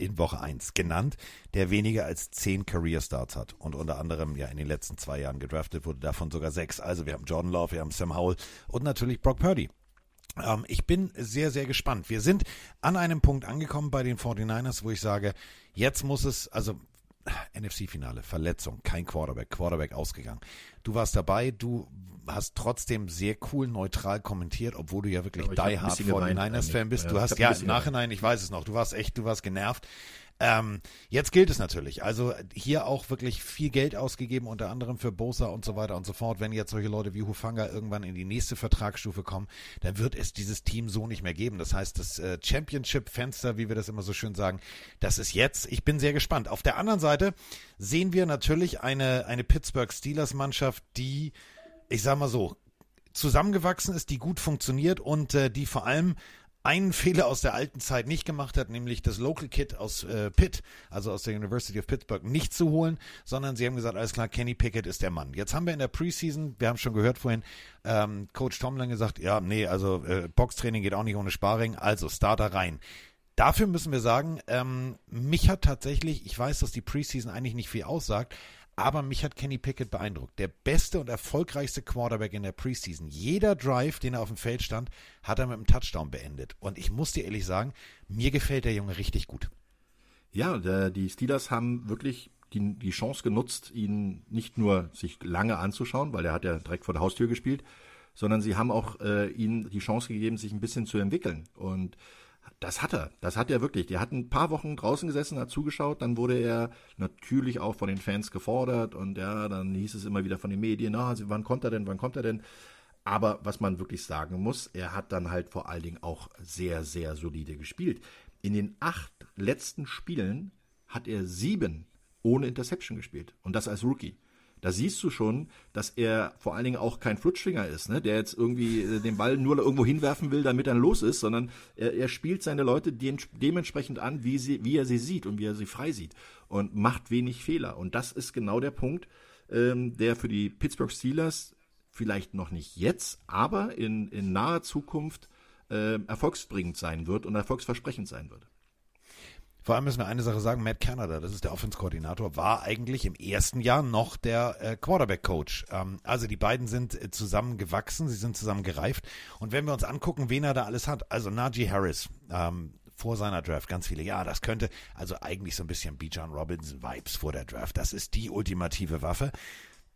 S5: in Woche 1 genannt, der weniger als zehn Career Starts hat und unter anderem ja in den letzten zwei Jahren gedraftet wurde, davon sogar sechs. Also wir haben Jordan Love, wir haben Sam Howell und natürlich Brock Purdy. Ähm, ich bin sehr, sehr gespannt. Wir sind an einem Punkt angekommen bei den 49ers, wo ich sage, jetzt muss es, also NFC-Finale, Verletzung, kein Quarterback, Quarterback ausgegangen. Du warst dabei, du hast trotzdem sehr cool neutral kommentiert, obwohl du ja wirklich die Hard 49ers-Fan bist. Du hast ja im Nachhinein, ich weiß es noch, du warst echt, du warst genervt. Ähm, jetzt gilt es natürlich. Also hier auch wirklich viel Geld ausgegeben, unter anderem für Bosa und so weiter und so fort. Wenn jetzt solche Leute wie Hufanga irgendwann in die nächste Vertragsstufe kommen, dann wird es dieses Team so nicht mehr geben. Das heißt, das äh, Championship-Fenster, wie wir das immer so schön sagen, das ist jetzt. Ich bin sehr gespannt. Auf der anderen Seite sehen wir natürlich eine, eine Pittsburgh Steelers-Mannschaft, die, ich sag mal so, zusammengewachsen ist, die gut funktioniert und äh, die vor allem einen Fehler aus der alten Zeit nicht gemacht hat, nämlich das Local Kit aus äh, Pitt, also aus der University of Pittsburgh, nicht zu holen, sondern sie haben gesagt, alles klar, Kenny Pickett ist der Mann. Jetzt haben wir in der Preseason, wir haben schon gehört vorhin, ähm, Coach Tomlin gesagt, ja, nee, also äh, Boxtraining geht auch nicht ohne Sparring, also Starter rein. Dafür müssen wir sagen, ähm, mich hat tatsächlich, ich weiß, dass die Preseason eigentlich nicht viel aussagt, aber mich hat Kenny Pickett beeindruckt. Der beste und erfolgreichste Quarterback in der Preseason. Jeder Drive, den er auf dem Feld stand, hat er mit einem Touchdown beendet. Und ich muss dir ehrlich sagen, mir gefällt der Junge richtig gut.
S4: Ja, der, die Steelers haben wirklich die, die Chance genutzt, ihn nicht nur sich lange anzuschauen, weil er hat ja direkt vor der Haustür gespielt, sondern sie haben auch äh, ihm die Chance gegeben, sich ein bisschen zu entwickeln. Und das hat er, das hat er wirklich. Der hat ein paar Wochen draußen gesessen, hat zugeschaut, dann wurde er natürlich auch von den Fans gefordert und ja, dann hieß es immer wieder von den Medien, na, wann kommt er denn, wann kommt er denn? Aber was man wirklich sagen muss, er hat dann halt vor allen Dingen auch sehr, sehr solide gespielt. In den acht letzten Spielen hat er sieben ohne Interception gespielt und das als Rookie da siehst du schon, dass er vor allen Dingen auch kein Flutschfinger ist, ne? der jetzt irgendwie äh, den Ball nur irgendwo hinwerfen will, damit er los ist, sondern er, er spielt seine Leute de dementsprechend an, wie, sie, wie er sie sieht und wie er sie frei sieht und macht wenig Fehler. Und das ist genau der Punkt, ähm, der für die Pittsburgh Steelers vielleicht noch nicht jetzt, aber in, in naher Zukunft äh, erfolgsbringend sein wird und erfolgsversprechend sein wird.
S5: Vor allem müssen wir eine Sache sagen, Matt Canada, das ist der Offense-Koordinator, war eigentlich im ersten Jahr noch der äh, Quarterback-Coach. Ähm, also die beiden sind äh, zusammen gewachsen, sie sind zusammen gereift. Und wenn wir uns angucken, wen er da alles hat, also Najee Harris, ähm, vor seiner Draft ganz viele, ja, das könnte, also eigentlich so ein bisschen Bijan Robinson-Vibes vor der Draft. Das ist die ultimative Waffe.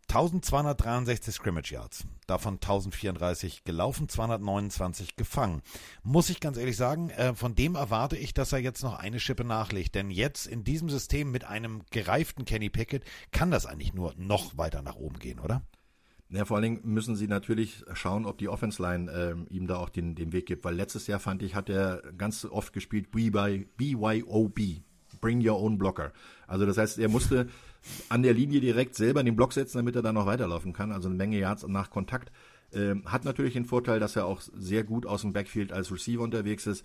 S5: 1263 Scrimmage Yards, davon 1034 gelaufen, 229 gefangen. Muss ich ganz ehrlich sagen, äh, von dem erwarte ich, dass er jetzt noch eine Schippe nachlegt. Denn jetzt in diesem System mit einem gereiften Kenny Pickett kann das eigentlich nur noch weiter nach oben gehen, oder?
S4: Ja, vor allen Dingen müssen sie natürlich schauen, ob die Offense Line ähm, ihm da auch den, den Weg gibt, weil letztes Jahr fand ich, hat er ganz oft gespielt BYOB, Bring Your Own Blocker. Also das heißt, er musste an der Linie direkt selber in den Block setzen, damit er dann noch weiterlaufen kann. Also eine Menge Yards nach Kontakt. Ähm, hat natürlich den Vorteil, dass er auch sehr gut aus dem Backfield als Receiver unterwegs ist.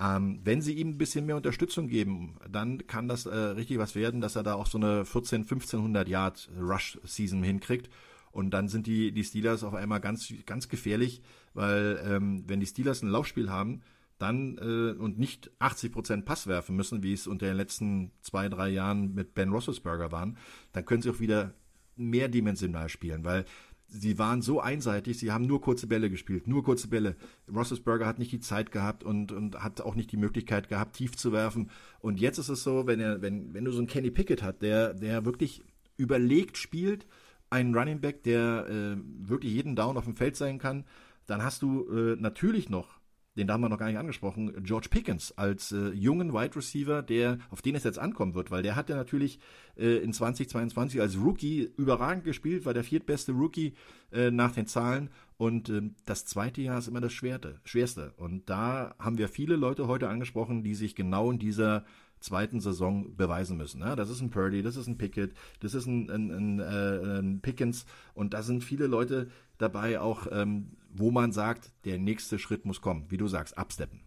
S4: Ähm, wenn sie ihm ein bisschen mehr Unterstützung geben, dann kann das äh, richtig was werden, dass er da auch so eine 14, 1500 Yard Rush Season hinkriegt. Und dann sind die, die Steelers auf einmal ganz, ganz gefährlich, weil ähm, wenn die Steelers ein Laufspiel haben, dann äh, und nicht 80 Prozent Pass werfen müssen, wie es unter den letzten zwei, drei Jahren mit Ben Roethlisberger waren, dann können sie auch wieder mehrdimensional spielen, weil sie waren so einseitig, sie haben nur kurze Bälle gespielt, nur kurze Bälle. Roethlisberger hat nicht die Zeit gehabt und, und hat auch nicht die Möglichkeit gehabt, tief zu werfen. Und jetzt ist es so, wenn er, wenn, wenn du so einen Kenny Pickett hat, der, der wirklich überlegt spielt, einen Running Back, der äh, wirklich jeden Down auf dem Feld sein kann, dann hast du äh, natürlich noch den haben wir noch gar nicht angesprochen, George Pickens als äh, jungen Wide Receiver, der, auf den es jetzt ankommen wird, weil der hat ja natürlich äh, in 2022 als Rookie überragend gespielt, war der viertbeste Rookie äh, nach den Zahlen und ähm, das zweite Jahr ist immer das Schwerte, Schwerste. Und da haben wir viele Leute heute angesprochen, die sich genau in dieser zweiten Saison beweisen müssen. Ja, das ist ein Purdy, das ist ein Pickett, das ist ein, ein, ein, äh, ein Pickens und da sind viele Leute dabei auch, ähm, wo man sagt, der nächste Schritt muss kommen. Wie du sagst, absteppen.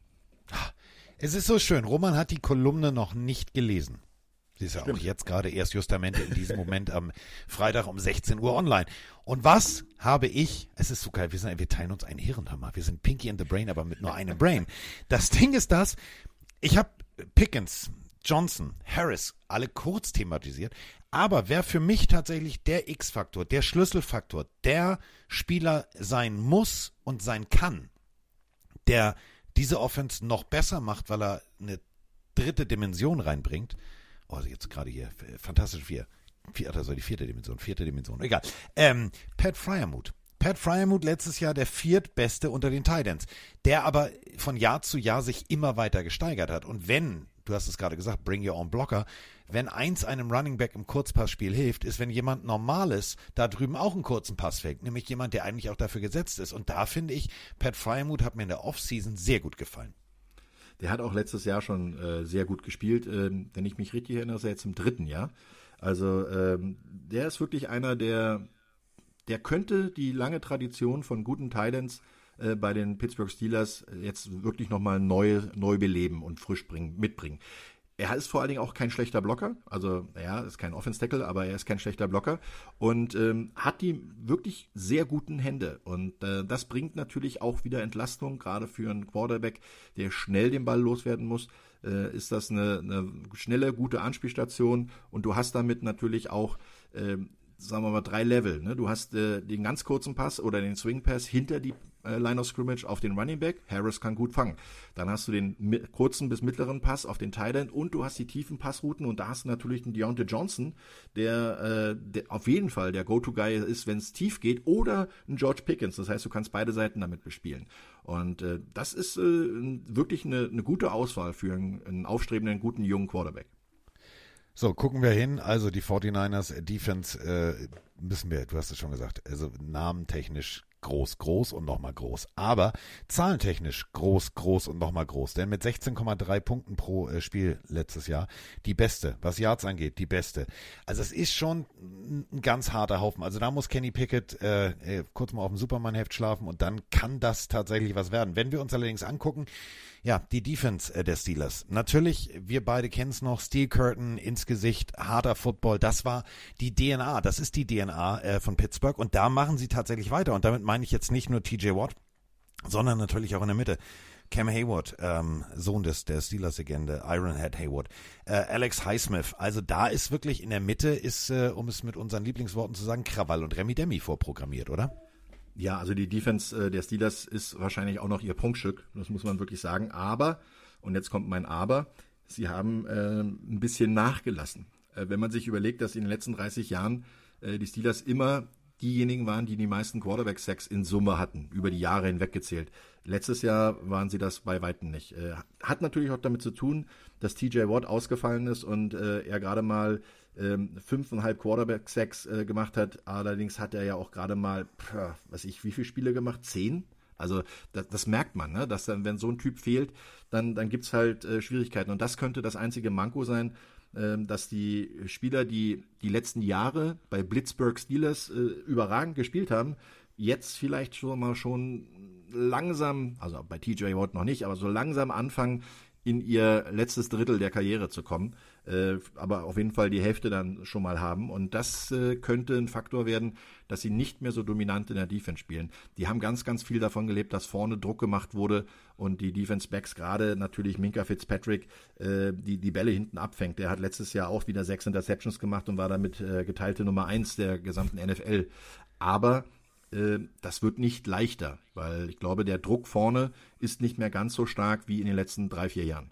S5: Es ist so schön. Roman hat die Kolumne noch nicht gelesen. Sie ist ja Stimmt. auch jetzt gerade erst justamente in diesem Moment am Freitag um 16 Uhr online. Und was habe ich, es ist so geil, wir, sind, wir teilen uns ein Hirnhammer. Wir sind Pinky in the Brain, aber mit nur einem Brain. Das Ding ist das, ich habe Pickens, Johnson, Harris, alle kurz thematisiert. Aber wer für mich tatsächlich der X-Faktor, der Schlüsselfaktor, der Spieler sein muss und sein kann, der diese Offense noch besser macht, weil er eine dritte Dimension reinbringt. Oh, jetzt gerade hier, fantastisch vier. vier also die vierte Dimension, vierte Dimension, egal. Ähm, Pat Fryermuth. Pat Fryermuth letztes Jahr der viertbeste unter den Titans, der aber von Jahr zu Jahr sich immer weiter gesteigert hat. Und wenn du hast es gerade gesagt, bring your own blocker. Wenn eins einem Running Back im Kurzpassspiel hilft, ist, wenn jemand Normales da drüben auch einen kurzen Pass fängt, nämlich jemand, der eigentlich auch dafür gesetzt ist. Und da finde ich, Pat Fryermuth hat mir in der Offseason sehr gut gefallen.
S4: Der hat auch letztes Jahr schon äh, sehr gut gespielt. Ähm, wenn ich mich richtig erinnere, ist er jetzt im dritten Jahr. Also ähm, der ist wirklich einer, der, der könnte die lange Tradition von guten Titans äh, bei den Pittsburgh Steelers jetzt wirklich nochmal neu, neu beleben und frisch bringen, mitbringen. Er ist vor allen Dingen auch kein schlechter Blocker. Also, ja, ist kein Offense-Tackle, aber er ist kein schlechter Blocker und ähm, hat die wirklich sehr guten Hände. Und äh, das bringt natürlich auch wieder Entlastung, gerade für einen Quarterback, der schnell den Ball loswerden muss. Äh, ist das eine, eine schnelle, gute Anspielstation und du hast damit natürlich auch äh, sagen wir mal, drei Level. Ne? Du hast äh, den ganz kurzen Pass oder den Swing Pass hinter die äh, Line of Scrimmage auf den Running Back. Harris kann gut fangen. Dann hast du den kurzen bis mittleren Pass auf den End und du hast die tiefen Passrouten und da hast du natürlich den Deontay Johnson, der, äh, der auf jeden Fall der Go-To-Guy ist, wenn es tief geht, oder ein George Pickens. Das heißt, du kannst beide Seiten damit bespielen. Und äh, das ist äh, wirklich eine, eine gute Auswahl für einen, einen aufstrebenden, guten jungen Quarterback.
S5: So, gucken wir hin. Also die 49ers Defense äh, müssen wir, du hast es schon gesagt, also namentechnisch groß, groß und nochmal groß. Aber zahlentechnisch groß, groß und nochmal groß. Denn mit 16,3 Punkten pro äh, Spiel letztes Jahr die beste. Was Yards angeht, die beste. Also es ist schon ein ganz harter Haufen. Also da muss Kenny Pickett äh, äh, kurz mal auf dem Superman-Heft schlafen und dann kann das tatsächlich was werden. Wenn wir uns allerdings angucken, ja, die Defense äh, der Steelers. Natürlich, wir beide kennen es noch, Steel Curtain ins Gesicht, harter Football, das war die DNA, das ist die DNA äh, von Pittsburgh und da machen sie tatsächlich weiter und damit meine ich jetzt nicht nur TJ Watt, sondern natürlich auch in der Mitte. Cam Hayward, ähm, Sohn des der Steelers-Legende, Ironhead Hayward, äh, Alex Highsmith. Also da ist wirklich in der Mitte ist, äh, um es mit unseren Lieblingsworten zu sagen, Krawall und Remi Demi vorprogrammiert, oder?
S4: Ja, also die Defense äh, der Steelers ist wahrscheinlich auch noch ihr Prunkstück, das muss man wirklich sagen. Aber, und jetzt kommt mein Aber, sie haben äh, ein bisschen nachgelassen. Äh, wenn man sich überlegt, dass in den letzten 30 Jahren äh, die Steelers immer diejenigen waren, die die meisten Quarterback-Sacks in Summe hatten, über die Jahre hinweg gezählt. Letztes Jahr waren sie das bei Weitem nicht. Äh, hat natürlich auch damit zu tun, dass TJ Watt ausgefallen ist und äh, er gerade mal ähm, fünfeinhalb Quarterback-Sacks äh, gemacht hat. Allerdings hat er ja auch gerade mal, pff, was ich, wie viele Spiele gemacht? Zehn? Also das, das merkt man, ne? dass dann, wenn so ein Typ fehlt, dann, dann gibt's halt äh, Schwierigkeiten. Und das könnte das einzige Manko sein, äh, dass die Spieler, die die letzten Jahre bei Blitzburg Steelers äh, überragend gespielt haben, jetzt vielleicht schon mal schon langsam, also bei TJ Watt noch nicht, aber so langsam anfangen, in ihr letztes Drittel der Karriere zu kommen, äh, aber auf jeden Fall die Hälfte dann schon mal haben. Und das äh, könnte ein Faktor werden, dass sie nicht mehr so dominant in der Defense spielen. Die haben ganz, ganz viel davon gelebt, dass vorne Druck gemacht wurde und die Defense Backs, gerade natürlich Minka Fitzpatrick, äh, die die Bälle hinten abfängt. Der hat letztes Jahr auch wieder sechs Interceptions gemacht und war damit äh, geteilte Nummer eins der gesamten NFL. Aber äh, das wird nicht leichter, weil ich glaube, der Druck vorne ist nicht mehr ganz so stark wie in den letzten drei, vier Jahren.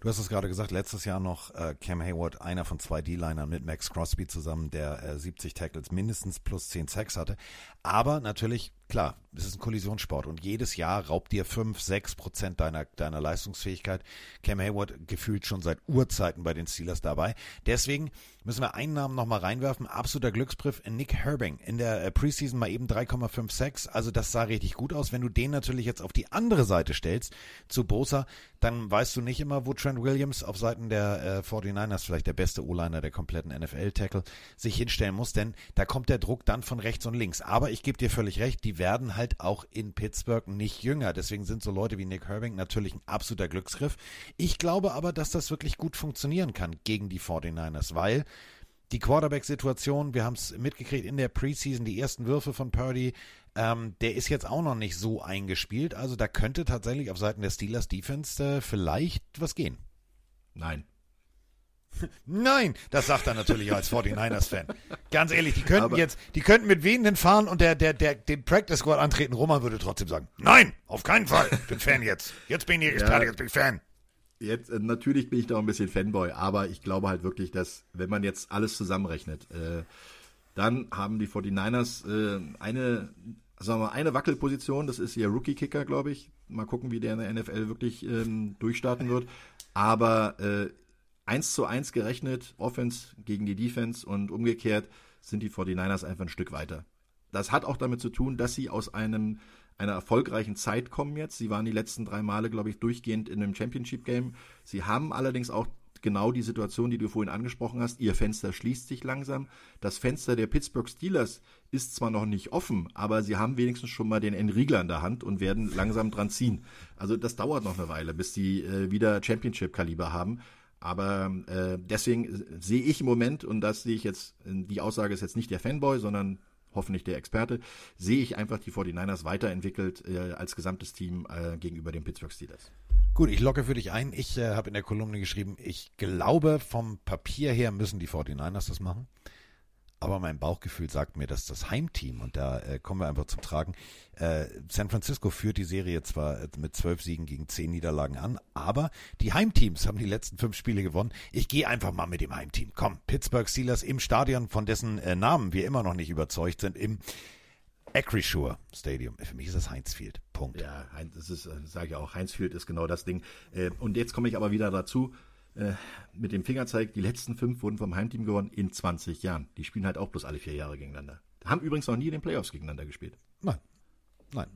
S5: Du hast es gerade gesagt, letztes Jahr noch äh, Cam Hayward, einer von zwei D-Linern mit Max Crosby zusammen, der äh, 70 Tackles mindestens plus 10 Sacks hatte. Aber natürlich klar, es ist ein Kollisionssport und jedes Jahr raubt dir 5, 6 Prozent deiner, deiner Leistungsfähigkeit. Cam Hayward gefühlt schon seit Urzeiten bei den Steelers dabei. Deswegen müssen wir einen Namen nochmal reinwerfen. Absoluter Glücksbrief, Nick Herbing. In der äh, Preseason mal eben 3,56. Also das sah richtig gut aus. Wenn du den natürlich jetzt auf die andere Seite stellst, zu Bosa, dann weißt du nicht immer, wo Trent Williams auf Seiten der äh, 49ers, vielleicht der beste O-Liner der kompletten NFL-Tackle, sich hinstellen muss, denn da kommt der Druck dann von rechts und links. Aber ich gebe dir völlig recht, die werden halt auch in Pittsburgh nicht jünger. Deswegen sind so Leute wie Nick Herbing natürlich ein absoluter Glücksgriff. Ich glaube aber, dass das wirklich gut funktionieren kann gegen die 49ers, weil die Quarterback-Situation, wir haben es mitgekriegt in der Preseason, die ersten Würfe von Purdy, ähm, der ist jetzt auch noch nicht so eingespielt. Also da könnte tatsächlich auf Seiten der Steelers Defense äh, vielleicht was gehen.
S4: Nein.
S5: Nein, das sagt er natürlich als 49ers-Fan. Ganz ehrlich, die könnten Aber jetzt, die könnten mit wehenden fahren und der, der, der, den Practice Squad antreten. Roman würde trotzdem sagen, nein, auf keinen Fall. Ich bin Fan jetzt. Jetzt bin ich Experte, ja, jetzt bin ich Fan.
S4: Jetzt, äh, natürlich bin ich da ein bisschen Fanboy, aber ich glaube halt wirklich, dass, wenn man jetzt alles zusammenrechnet, äh, dann haben die 49ers äh, eine, sagen wir mal, eine Wackelposition, das ist ihr Rookie-Kicker, glaube ich. Mal gucken, wie der in der NFL wirklich ähm, durchstarten wird. Aber äh, 1 zu 1 gerechnet, Offense gegen die Defense und umgekehrt sind die 49ers einfach ein Stück weiter. Das hat auch damit zu tun, dass sie aus einem, einer erfolgreichen Zeit kommen jetzt. Sie waren die letzten drei Male, glaube ich, durchgehend in einem Championship-Game. Sie haben allerdings auch genau die Situation, die du vorhin angesprochen hast. Ihr Fenster schließt sich langsam. Das Fenster der Pittsburgh Steelers ist zwar noch nicht offen, aber sie haben wenigstens schon mal den Enriegler in der Hand und werden langsam dran ziehen. Also das dauert noch eine Weile, bis sie äh, wieder Championship-Kaliber haben. Aber äh, deswegen sehe ich im Moment, und das sehe ich jetzt, die Aussage ist jetzt nicht der Fanboy, sondern hoffentlich der Experte, sehe ich einfach die 49ers weiterentwickelt äh, als gesamtes Team äh, gegenüber den Pittsburgh Steelers.
S5: Gut, ich locke für dich ein. Ich äh, habe in der Kolumne geschrieben, ich glaube, vom Papier her müssen die 49ers das machen. Aber mein Bauchgefühl sagt mir, dass das Heimteam, und da äh, kommen wir einfach zum Tragen, äh, San Francisco führt die Serie zwar mit zwölf Siegen gegen zehn Niederlagen an, aber die Heimteams haben die letzten fünf Spiele gewonnen. Ich gehe einfach mal mit dem Heimteam. Komm, Pittsburgh Steelers im Stadion, von dessen äh, Namen wir immer noch nicht überzeugt sind, im Acrisure Stadium. Für mich ist das Heinz Field. Punkt.
S4: Ja, das ist, äh, sage ich auch, Heinz Field ist genau das Ding. Äh, und jetzt komme ich aber wieder dazu, äh, mit dem Fingerzeig, die letzten fünf wurden vom Heimteam gewonnen in 20 Jahren. Die spielen halt auch bloß alle vier Jahre gegeneinander. Haben übrigens noch nie in den Playoffs gegeneinander gespielt.
S5: Nein. Nein.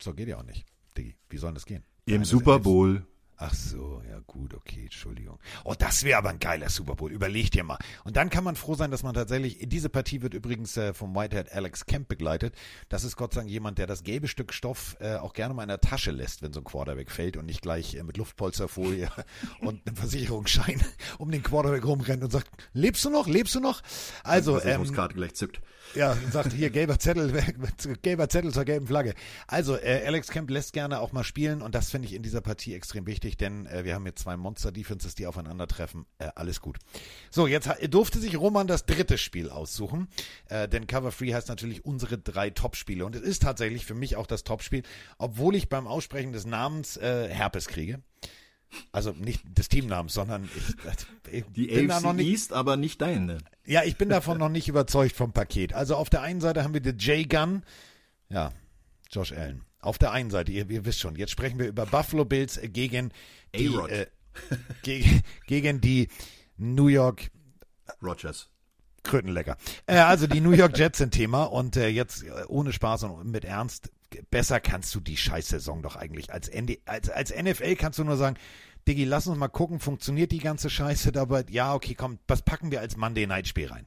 S5: So geht ja auch nicht. Diggi, wie soll das gehen?
S4: Im Super Bowl
S5: Ach so, ja gut, okay, Entschuldigung. Oh, das wäre aber ein geiler Super Bowl. Überleg dir mal. Und dann kann man froh sein, dass man tatsächlich, diese Partie wird übrigens äh, vom Whitehead Alex Kemp begleitet. Das ist Gott sei Dank jemand, der das gelbe Stück Stoff äh, auch gerne mal in der Tasche lässt, wenn so ein Quarterback fällt und nicht gleich äh, mit Luftpolsterfolie und einem Versicherungsschein um den Quarterback rumrennt und sagt, lebst du noch, lebst du noch? Also,
S4: ähm, gleich zückt.
S5: Ja, und sagt hier gelber Zettel, gelber Zettel zur gelben Flagge. Also, äh, Alex Kemp lässt gerne auch mal spielen und das finde ich in dieser Partie extrem wichtig, denn äh, wir haben jetzt zwei Monster-Defenses, die aufeinandertreffen. Äh, alles gut. So, jetzt durfte sich Roman das dritte Spiel aussuchen, äh, denn Cover Free heißt natürlich unsere drei Topspiele und es ist tatsächlich für mich auch das Topspiel, obwohl ich beim Aussprechen des Namens äh, Herpes kriege. Also nicht des Teamnamens, sondern ich,
S4: ich die bin AFC da noch nicht, East, aber nicht deine.
S5: Ja, ich bin davon noch nicht überzeugt vom Paket. Also auf der einen Seite haben wir den Jay Gunn, ja, Josh Allen. Auf der einen Seite, ihr, ihr wisst schon, jetzt sprechen wir über Buffalo Bills gegen die, äh, gegen, gegen die New York
S4: Rogers.
S5: Krötenlecker. Äh, also die New York Jets sind Thema und äh, jetzt äh, ohne Spaß und mit Ernst, besser kannst du die Scheißsaison doch eigentlich. Als, ND, als, als NFL kannst du nur sagen, Diggi, lass uns mal gucken, funktioniert die ganze Scheiße dabei? Ja, okay, komm, was packen wir als Monday Night Spiel rein?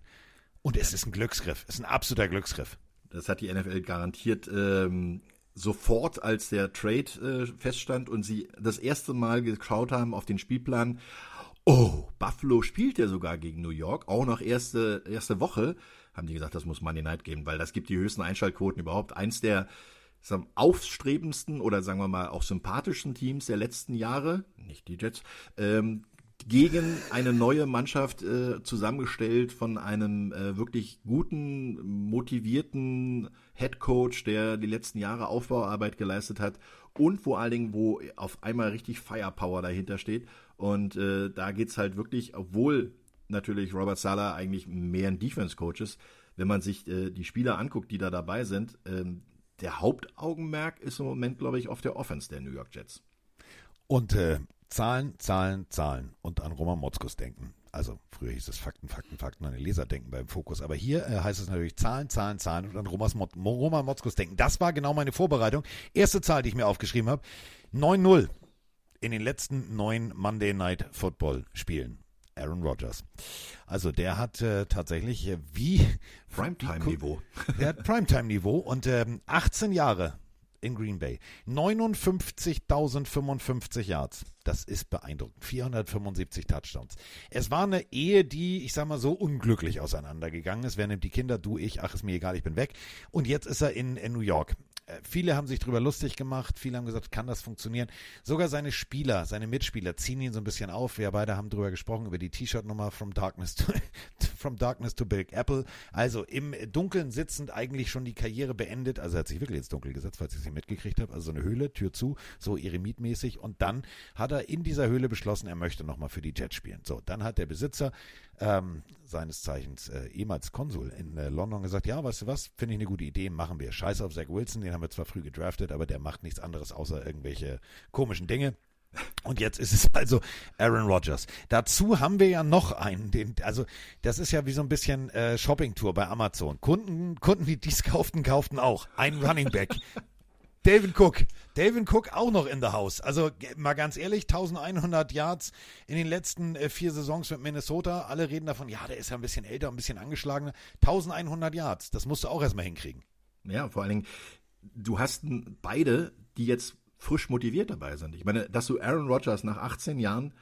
S5: Und es ist ein Glücksgriff, es ist ein absoluter Glücksgriff.
S4: Das hat die NFL garantiert ähm, sofort, als der Trade äh, feststand und sie das erste Mal geschaut haben auf den Spielplan. Oh, Buffalo spielt ja sogar gegen New York, auch noch erste, erste Woche, haben die gesagt, das muss Monday Night geben, weil das gibt die höchsten Einschaltquoten überhaupt. Eins der sagen, aufstrebendsten oder sagen wir mal auch sympathischen Teams der letzten Jahre, nicht die Jets, ähm, gegen eine neue Mannschaft äh, zusammengestellt von einem äh, wirklich guten, motivierten Head Coach, der die letzten Jahre Aufbauarbeit geleistet hat und vor allen Dingen, wo auf einmal richtig Firepower dahinter steht. Und äh, da geht's halt wirklich, obwohl natürlich Robert Sala eigentlich mehr ein Defense-Coach ist, wenn man sich äh, die Spieler anguckt, die da dabei sind, ähm, der Hauptaugenmerk ist im Moment, glaube ich, auf der Offense der New York Jets.
S5: Und äh, Zahlen, Zahlen, Zahlen und an Roman Motzkus denken. Also früher hieß es Fakten, Fakten, Fakten, an den Leser denken beim Fokus. Aber hier äh, heißt es natürlich Zahlen, Zahlen, Zahlen und an Romas Mot Roman Motzkus denken. Das war genau meine Vorbereitung. Erste Zahl, die ich mir aufgeschrieben habe. 9-0 in den letzten neun Monday Night Football Spielen. Aaron Rodgers. Also der hat äh, tatsächlich äh, wie
S4: Primetime-Niveau.
S5: Der hat Primetime-Niveau und ähm, 18 Jahre in Green Bay. 59.055 Yards. Das ist beeindruckend. 475 Touchdowns. Es war eine Ehe, die, ich sag mal so, unglücklich auseinandergegangen ist. Wer nimmt die Kinder? Du, ich. Ach, ist mir egal, ich bin weg. Und jetzt ist er in, in New York. Äh, viele haben sich darüber lustig gemacht, viele haben gesagt, kann das funktionieren. Sogar seine Spieler, seine Mitspieler ziehen ihn so ein bisschen auf. Wir beide haben darüber gesprochen, über die T-Shirt-Nummer From Darkness to, from Darkness to Big Apple. Also im Dunkeln sitzend eigentlich schon die Karriere beendet. Also er hat sich wirklich ins Dunkel gesetzt, falls ich es nicht mitgekriegt habe. Also so eine Höhle, Tür zu, so eremitmäßig. Und dann hat er in dieser Höhle beschlossen, er möchte nochmal für die Jets spielen. So, dann hat der Besitzer ähm, seines Zeichens äh, ehemals Konsul in äh, London gesagt, ja, weißt du was, finde ich eine gute Idee, machen wir. Scheiß auf Zach Wilson, den haben wir zwar früh gedraftet, aber der macht nichts anderes außer irgendwelche komischen Dinge. Und jetzt ist es also Aaron Rodgers. Dazu haben wir ja noch einen, den, also das ist ja wie so ein bisschen äh, Shopping-Tour bei Amazon. Kunden, Kunden, die dies kauften, kauften auch einen Running Back. David Cook. David Cook auch noch in der Haus. Also mal ganz ehrlich, 1100 Yards in den letzten äh, vier Saisons mit Minnesota. Alle reden davon, ja, der ist ja ein bisschen älter, ein bisschen angeschlagener. 1100 Yards, das musst du auch erstmal hinkriegen.
S4: Ja, vor allen Dingen, du hast beide, die jetzt frisch motiviert dabei sind. Ich meine, dass du Aaron Rodgers nach 18 Jahren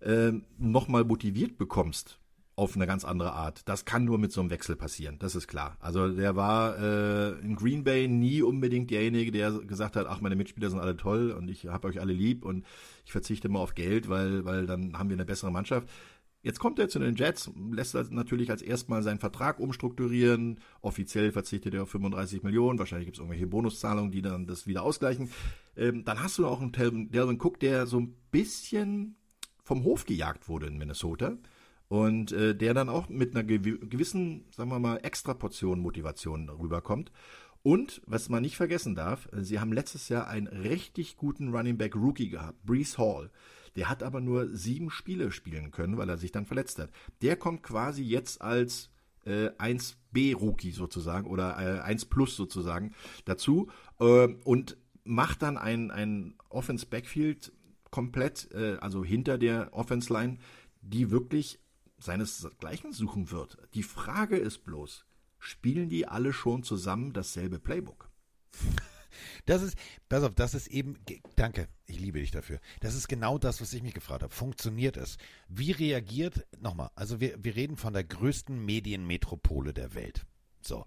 S4: äh, nochmal motiviert bekommst auf eine ganz andere Art, das kann nur mit so einem Wechsel passieren, das ist klar. Also der war äh, in Green Bay nie unbedingt derjenige, der gesagt hat, ach, meine Mitspieler sind alle toll und ich habe euch alle lieb und ich verzichte immer auf Geld, weil, weil dann haben wir eine bessere Mannschaft. Jetzt kommt er zu den Jets, lässt natürlich als erstmal seinen Vertrag umstrukturieren. Offiziell verzichtet er auf 35 Millionen. Wahrscheinlich gibt es irgendwelche Bonuszahlungen, die dann das wieder ausgleichen. Ähm, dann hast du auch einen Delvin Cook, der so ein bisschen vom Hof gejagt wurde in Minnesota. Und äh, der dann auch mit einer gewissen, sagen wir mal, extra Portion Motivation rüberkommt. Und, was man nicht vergessen darf, sie haben letztes Jahr einen richtig guten Running Back Rookie gehabt, Brees Hall. Der hat aber nur sieben Spiele spielen können, weil er sich dann verletzt hat. Der kommt quasi jetzt als äh, 1B-Rookie sozusagen oder äh, 1 Plus sozusagen dazu äh, und macht dann ein, ein Offense-Backfield komplett, äh, also hinter der Offense-Line, die wirklich seinesgleichen suchen wird. Die Frage ist bloß, spielen die alle schon zusammen dasselbe Playbook?
S5: Das ist, pass auf, das ist eben, danke, ich liebe dich dafür. Das ist genau das, was ich mich gefragt habe. Funktioniert es? Wie reagiert, nochmal, also wir, wir reden von der größten Medienmetropole der Welt. So.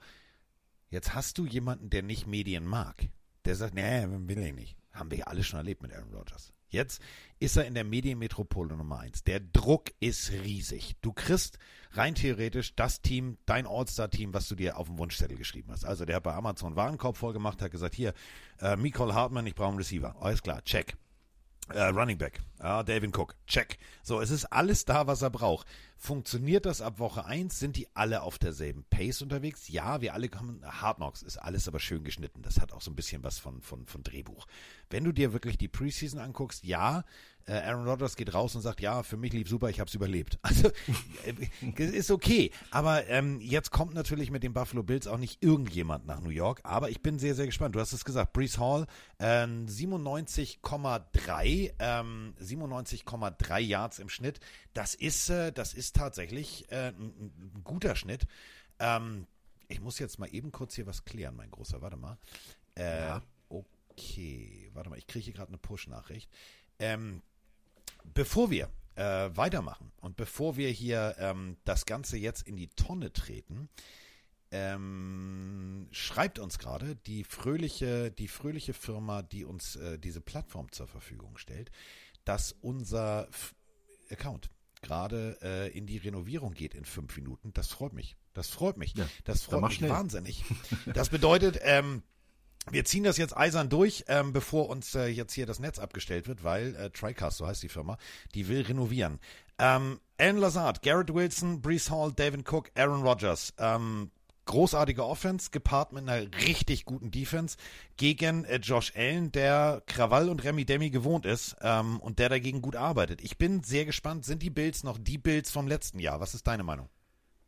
S5: Jetzt hast du jemanden, der nicht Medien mag. Der sagt, nee, will ich nicht. Haben wir ja alle schon erlebt mit Aaron Rodgers. Jetzt ist er in der Medienmetropole Nummer eins. Der Druck ist riesig. Du kriegst rein theoretisch das Team, dein All-Star-Team, was du dir auf dem Wunschzettel geschrieben hast. Also der hat bei Amazon Warenkorb vollgemacht, hat gesagt, hier, äh, Nicole Hartmann, ich brauche einen Receiver. Alles klar, check. Äh, Running Back, ja, David Cook, check. So, es ist alles da, was er braucht. Funktioniert das ab Woche 1? Sind die alle auf derselben Pace unterwegs? Ja, wir alle kommen, Hard Knocks ist alles aber schön geschnitten. Das hat auch so ein bisschen was von, von, von Drehbuch. Wenn du dir wirklich die Preseason anguckst, ja, äh, Aaron Rodgers geht raus und sagt, ja, für mich lief super, ich habe es überlebt. Also äh, ist okay. Aber ähm, jetzt kommt natürlich mit den Buffalo Bills auch nicht irgendjemand nach New York. Aber ich bin sehr, sehr gespannt. Du hast es gesagt, Brees Hall, äh, 97,3 ähm, 97,3 Yards im Schnitt. Das ist, äh, das ist tatsächlich äh, ein, ein, guter Schnitt. Ähm, ich muss jetzt mal eben kurz hier was klären, mein Großer. Warte mal. Äh, ja. Okay, warte mal, ich kriege hier gerade eine Push-Nachricht. Ähm, bevor wir äh, weitermachen und bevor wir hier ähm, das Ganze jetzt in die Tonne treten, ähm, schreibt uns gerade die fröhliche, die fröhliche Firma, die uns äh, diese Plattform zur Verfügung stellt, dass unser F Account gerade äh, in die Renovierung geht in fünf Minuten. Das freut mich. Das freut mich. Ja, das freut mich schnell. wahnsinnig. Das bedeutet, ähm, wir ziehen das jetzt eisern durch, ähm, bevor uns äh, jetzt hier das Netz abgestellt wird, weil äh, TriCast, so heißt die Firma, die will renovieren. Ähm, Alan Lazard, Garrett Wilson, Brees Hall, David Cook, Aaron Rodgers. Ähm, großartige Offense, gepaart mit einer richtig guten Defense gegen äh, Josh Allen, der Krawall und Remy Demi gewohnt ist ähm, und der dagegen gut arbeitet. Ich bin sehr gespannt, sind die Bills noch die Bills vom letzten Jahr? Was ist deine Meinung?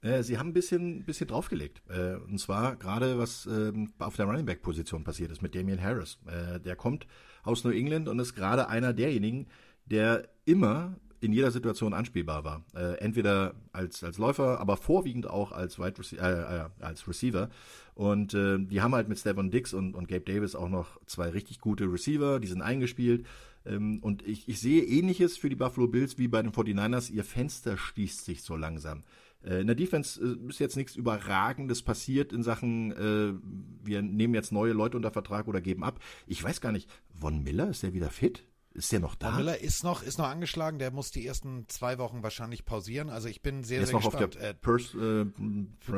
S4: Äh, sie haben ein bisschen, bisschen draufgelegt. Äh, und zwar gerade, was ähm, auf der Running Back Position passiert ist mit Damian Harris. Äh, der kommt aus New England und ist gerade einer derjenigen, der immer in jeder Situation anspielbar war. entweder als, als Läufer, aber vorwiegend auch als, Wide Rece äh, als Receiver. Und äh, die haben halt mit Stefan Dix und, und Gabe Davis auch noch zwei richtig gute Receiver, die sind eingespielt. Ähm, und ich, ich sehe ähnliches für die Buffalo Bills wie bei den 49ers. Ihr Fenster schließt sich so langsam. Äh, in der Defense äh, ist jetzt nichts Überragendes passiert in Sachen, äh, wir nehmen jetzt neue Leute unter Vertrag oder geben ab. Ich weiß gar nicht, Von Miller, ist der wieder fit? Ist der noch da?
S5: Von Miller ist noch, ist noch angeschlagen. Der muss die ersten zwei Wochen wahrscheinlich pausieren. Also ich bin sehr,
S4: Der ist
S5: sehr
S4: noch auf
S5: gespannt.
S4: der
S5: Äh,
S4: Pers äh,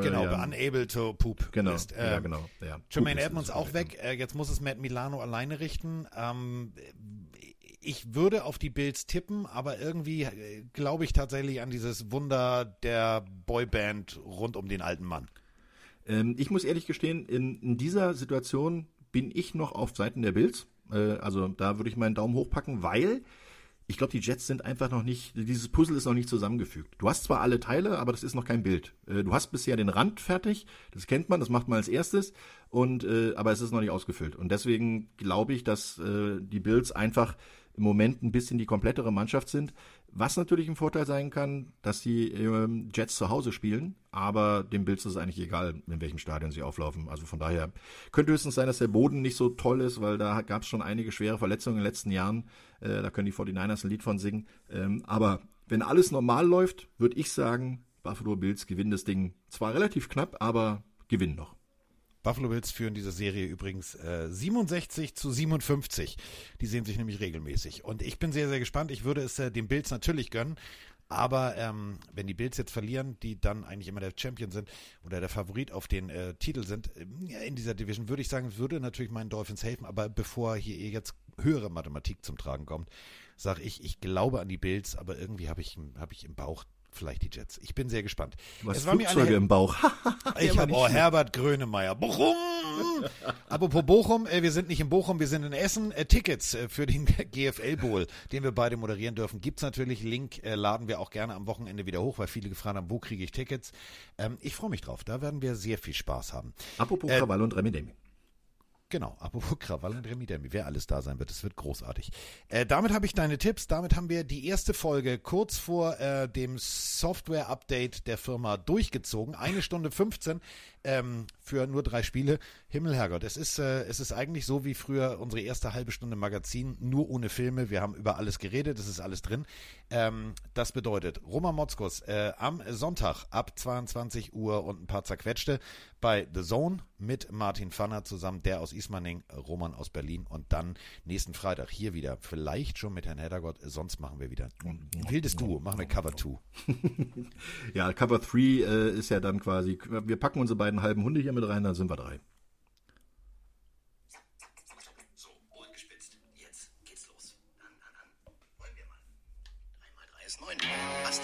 S5: genau,
S4: ja.
S5: unable to poop.
S4: Genau,
S5: List.
S4: ja,
S5: Ähm,
S4: genau. Ja.
S5: Jermaine
S4: ist-
S5: Edmonds
S4: ist
S5: auch weg. Äh, jetzt muss es Matt Milano alleine richten. Ähm, ich würde auf die Bills tippen, aber irgendwie äh, glaube ich tatsächlich an dieses Wunder der Boyband rund um den alten Mann.
S4: Ähm, ich muss ehrlich gestehen, in, in dieser Situation bin ich noch auf Seiten der Bills. Äh, also da würde ich meinen Daumen hochpacken, weil ich glaube, die Jets sind einfach noch nicht, dieses Puzzle ist noch nicht zusammengefügt. Du hast zwar alle Teile, aber das ist noch kein Bild. Äh, du hast bisher den Rand fertig, das kennt man, das macht man als erstes, und äh, aber es ist noch nicht ausgefüllt. Und deswegen glaube ich, dass die Bills einfach im Moment ein bisschen die komplettere Mannschaft sind. Was natürlich ein Vorteil sein kann, dass die ähm, Jets zu Hause spielen, aber dem Bills ist es eigentlich egal, in welchem Stadion sie auflaufen. Also von daher könnte höchstens sein, dass der Boden nicht so toll ist, weil da gab es schon einige schwere Verletzungen in den letzten Jahren. Äh, da können die 49ers ein Lied von singen. Ähm, aber wenn alles normal läuft, würde ich sagen, Buffalo Bills gewinnen das Ding zwar relativ knapp, aber gewinnen noch.
S5: Buffalo Bills führen diese Serie übrigens äh, 67 zu 57. Die sehen sich nämlich regelmäßig. Und ich bin sehr, sehr gespannt. Ich würde es äh, den Bills natürlich gönnen. Aber ähm, wenn die Bills jetzt verlieren, die dann eigentlich immer der Champion sind oder der Favorit auf den äh, Titel sind äh, in dieser Division, würde ich sagen, würde natürlich meinen Dolphins helfen. Aber bevor hier jetzt höhere Mathematik zum Tragen kommt, sage ich, ich glaube an die Bills, aber irgendwie habe ich, hab ich im Bauch vielleicht die Jets. Ich bin sehr gespannt.
S4: Du hast
S5: Es
S4: Flugzeuge im Bauch.
S5: ich habe oh, Herbert Grönemeyer. Bochum! Apropos Bochum, äh, wir sind nicht in Bochum, wir sind in Essen. Äh, Tickets äh, für den GFL Bowl, den wir beide moderieren dürfen, gibt's natürlich. Link äh, laden wir auch gerne am Wochenende wieder hoch, weil viele gefragt haben, wo kriege ich Tickets. Ähm, ich freue mich drauf, da werden wir sehr viel Spaß haben.
S4: Apropos
S5: Äh,
S4: Krawall und Remi Demi.
S5: Genau, apropos Krawall und Remi Demi, wer alles da sein wird, es wird großartig. Äh, damit habe ich deine Tipps, damit haben wir die erste Folge kurz vor äh, dem Software-Update der Firma durchgezogen. Eine Stunde 15 ähm, für nur drei Spiele. Himmel, Herrgott, es ist, äh, es ist eigentlich so wie früher unsere erste halbe Stunde Magazin, nur ohne Filme. Wir haben über alles geredet, es ist alles drin. Ähm, das bedeutet, Roman Motzkos äh, am Sonntag ab 22 Uhr und ein paar zerquetschte bei The Zone mit Martin Pfanner zusammen, der aus Ismaning, Roman aus Berlin und dann nächsten Freitag hier wieder, vielleicht schon mit Herrn Heddergott, sonst machen wir wieder ein wildes Duo, machen wir Cover 2.
S4: Ja, Cover 3 äh, ist ja dann quasi, wir packen unsere beiden halben Hunde hier mit rein, dann sind wir drei.
S2: So, Ohren gespitzt. Jetzt geht's los. An, an, an. Wollen wir mal. 3 mal 3 ist 9. Was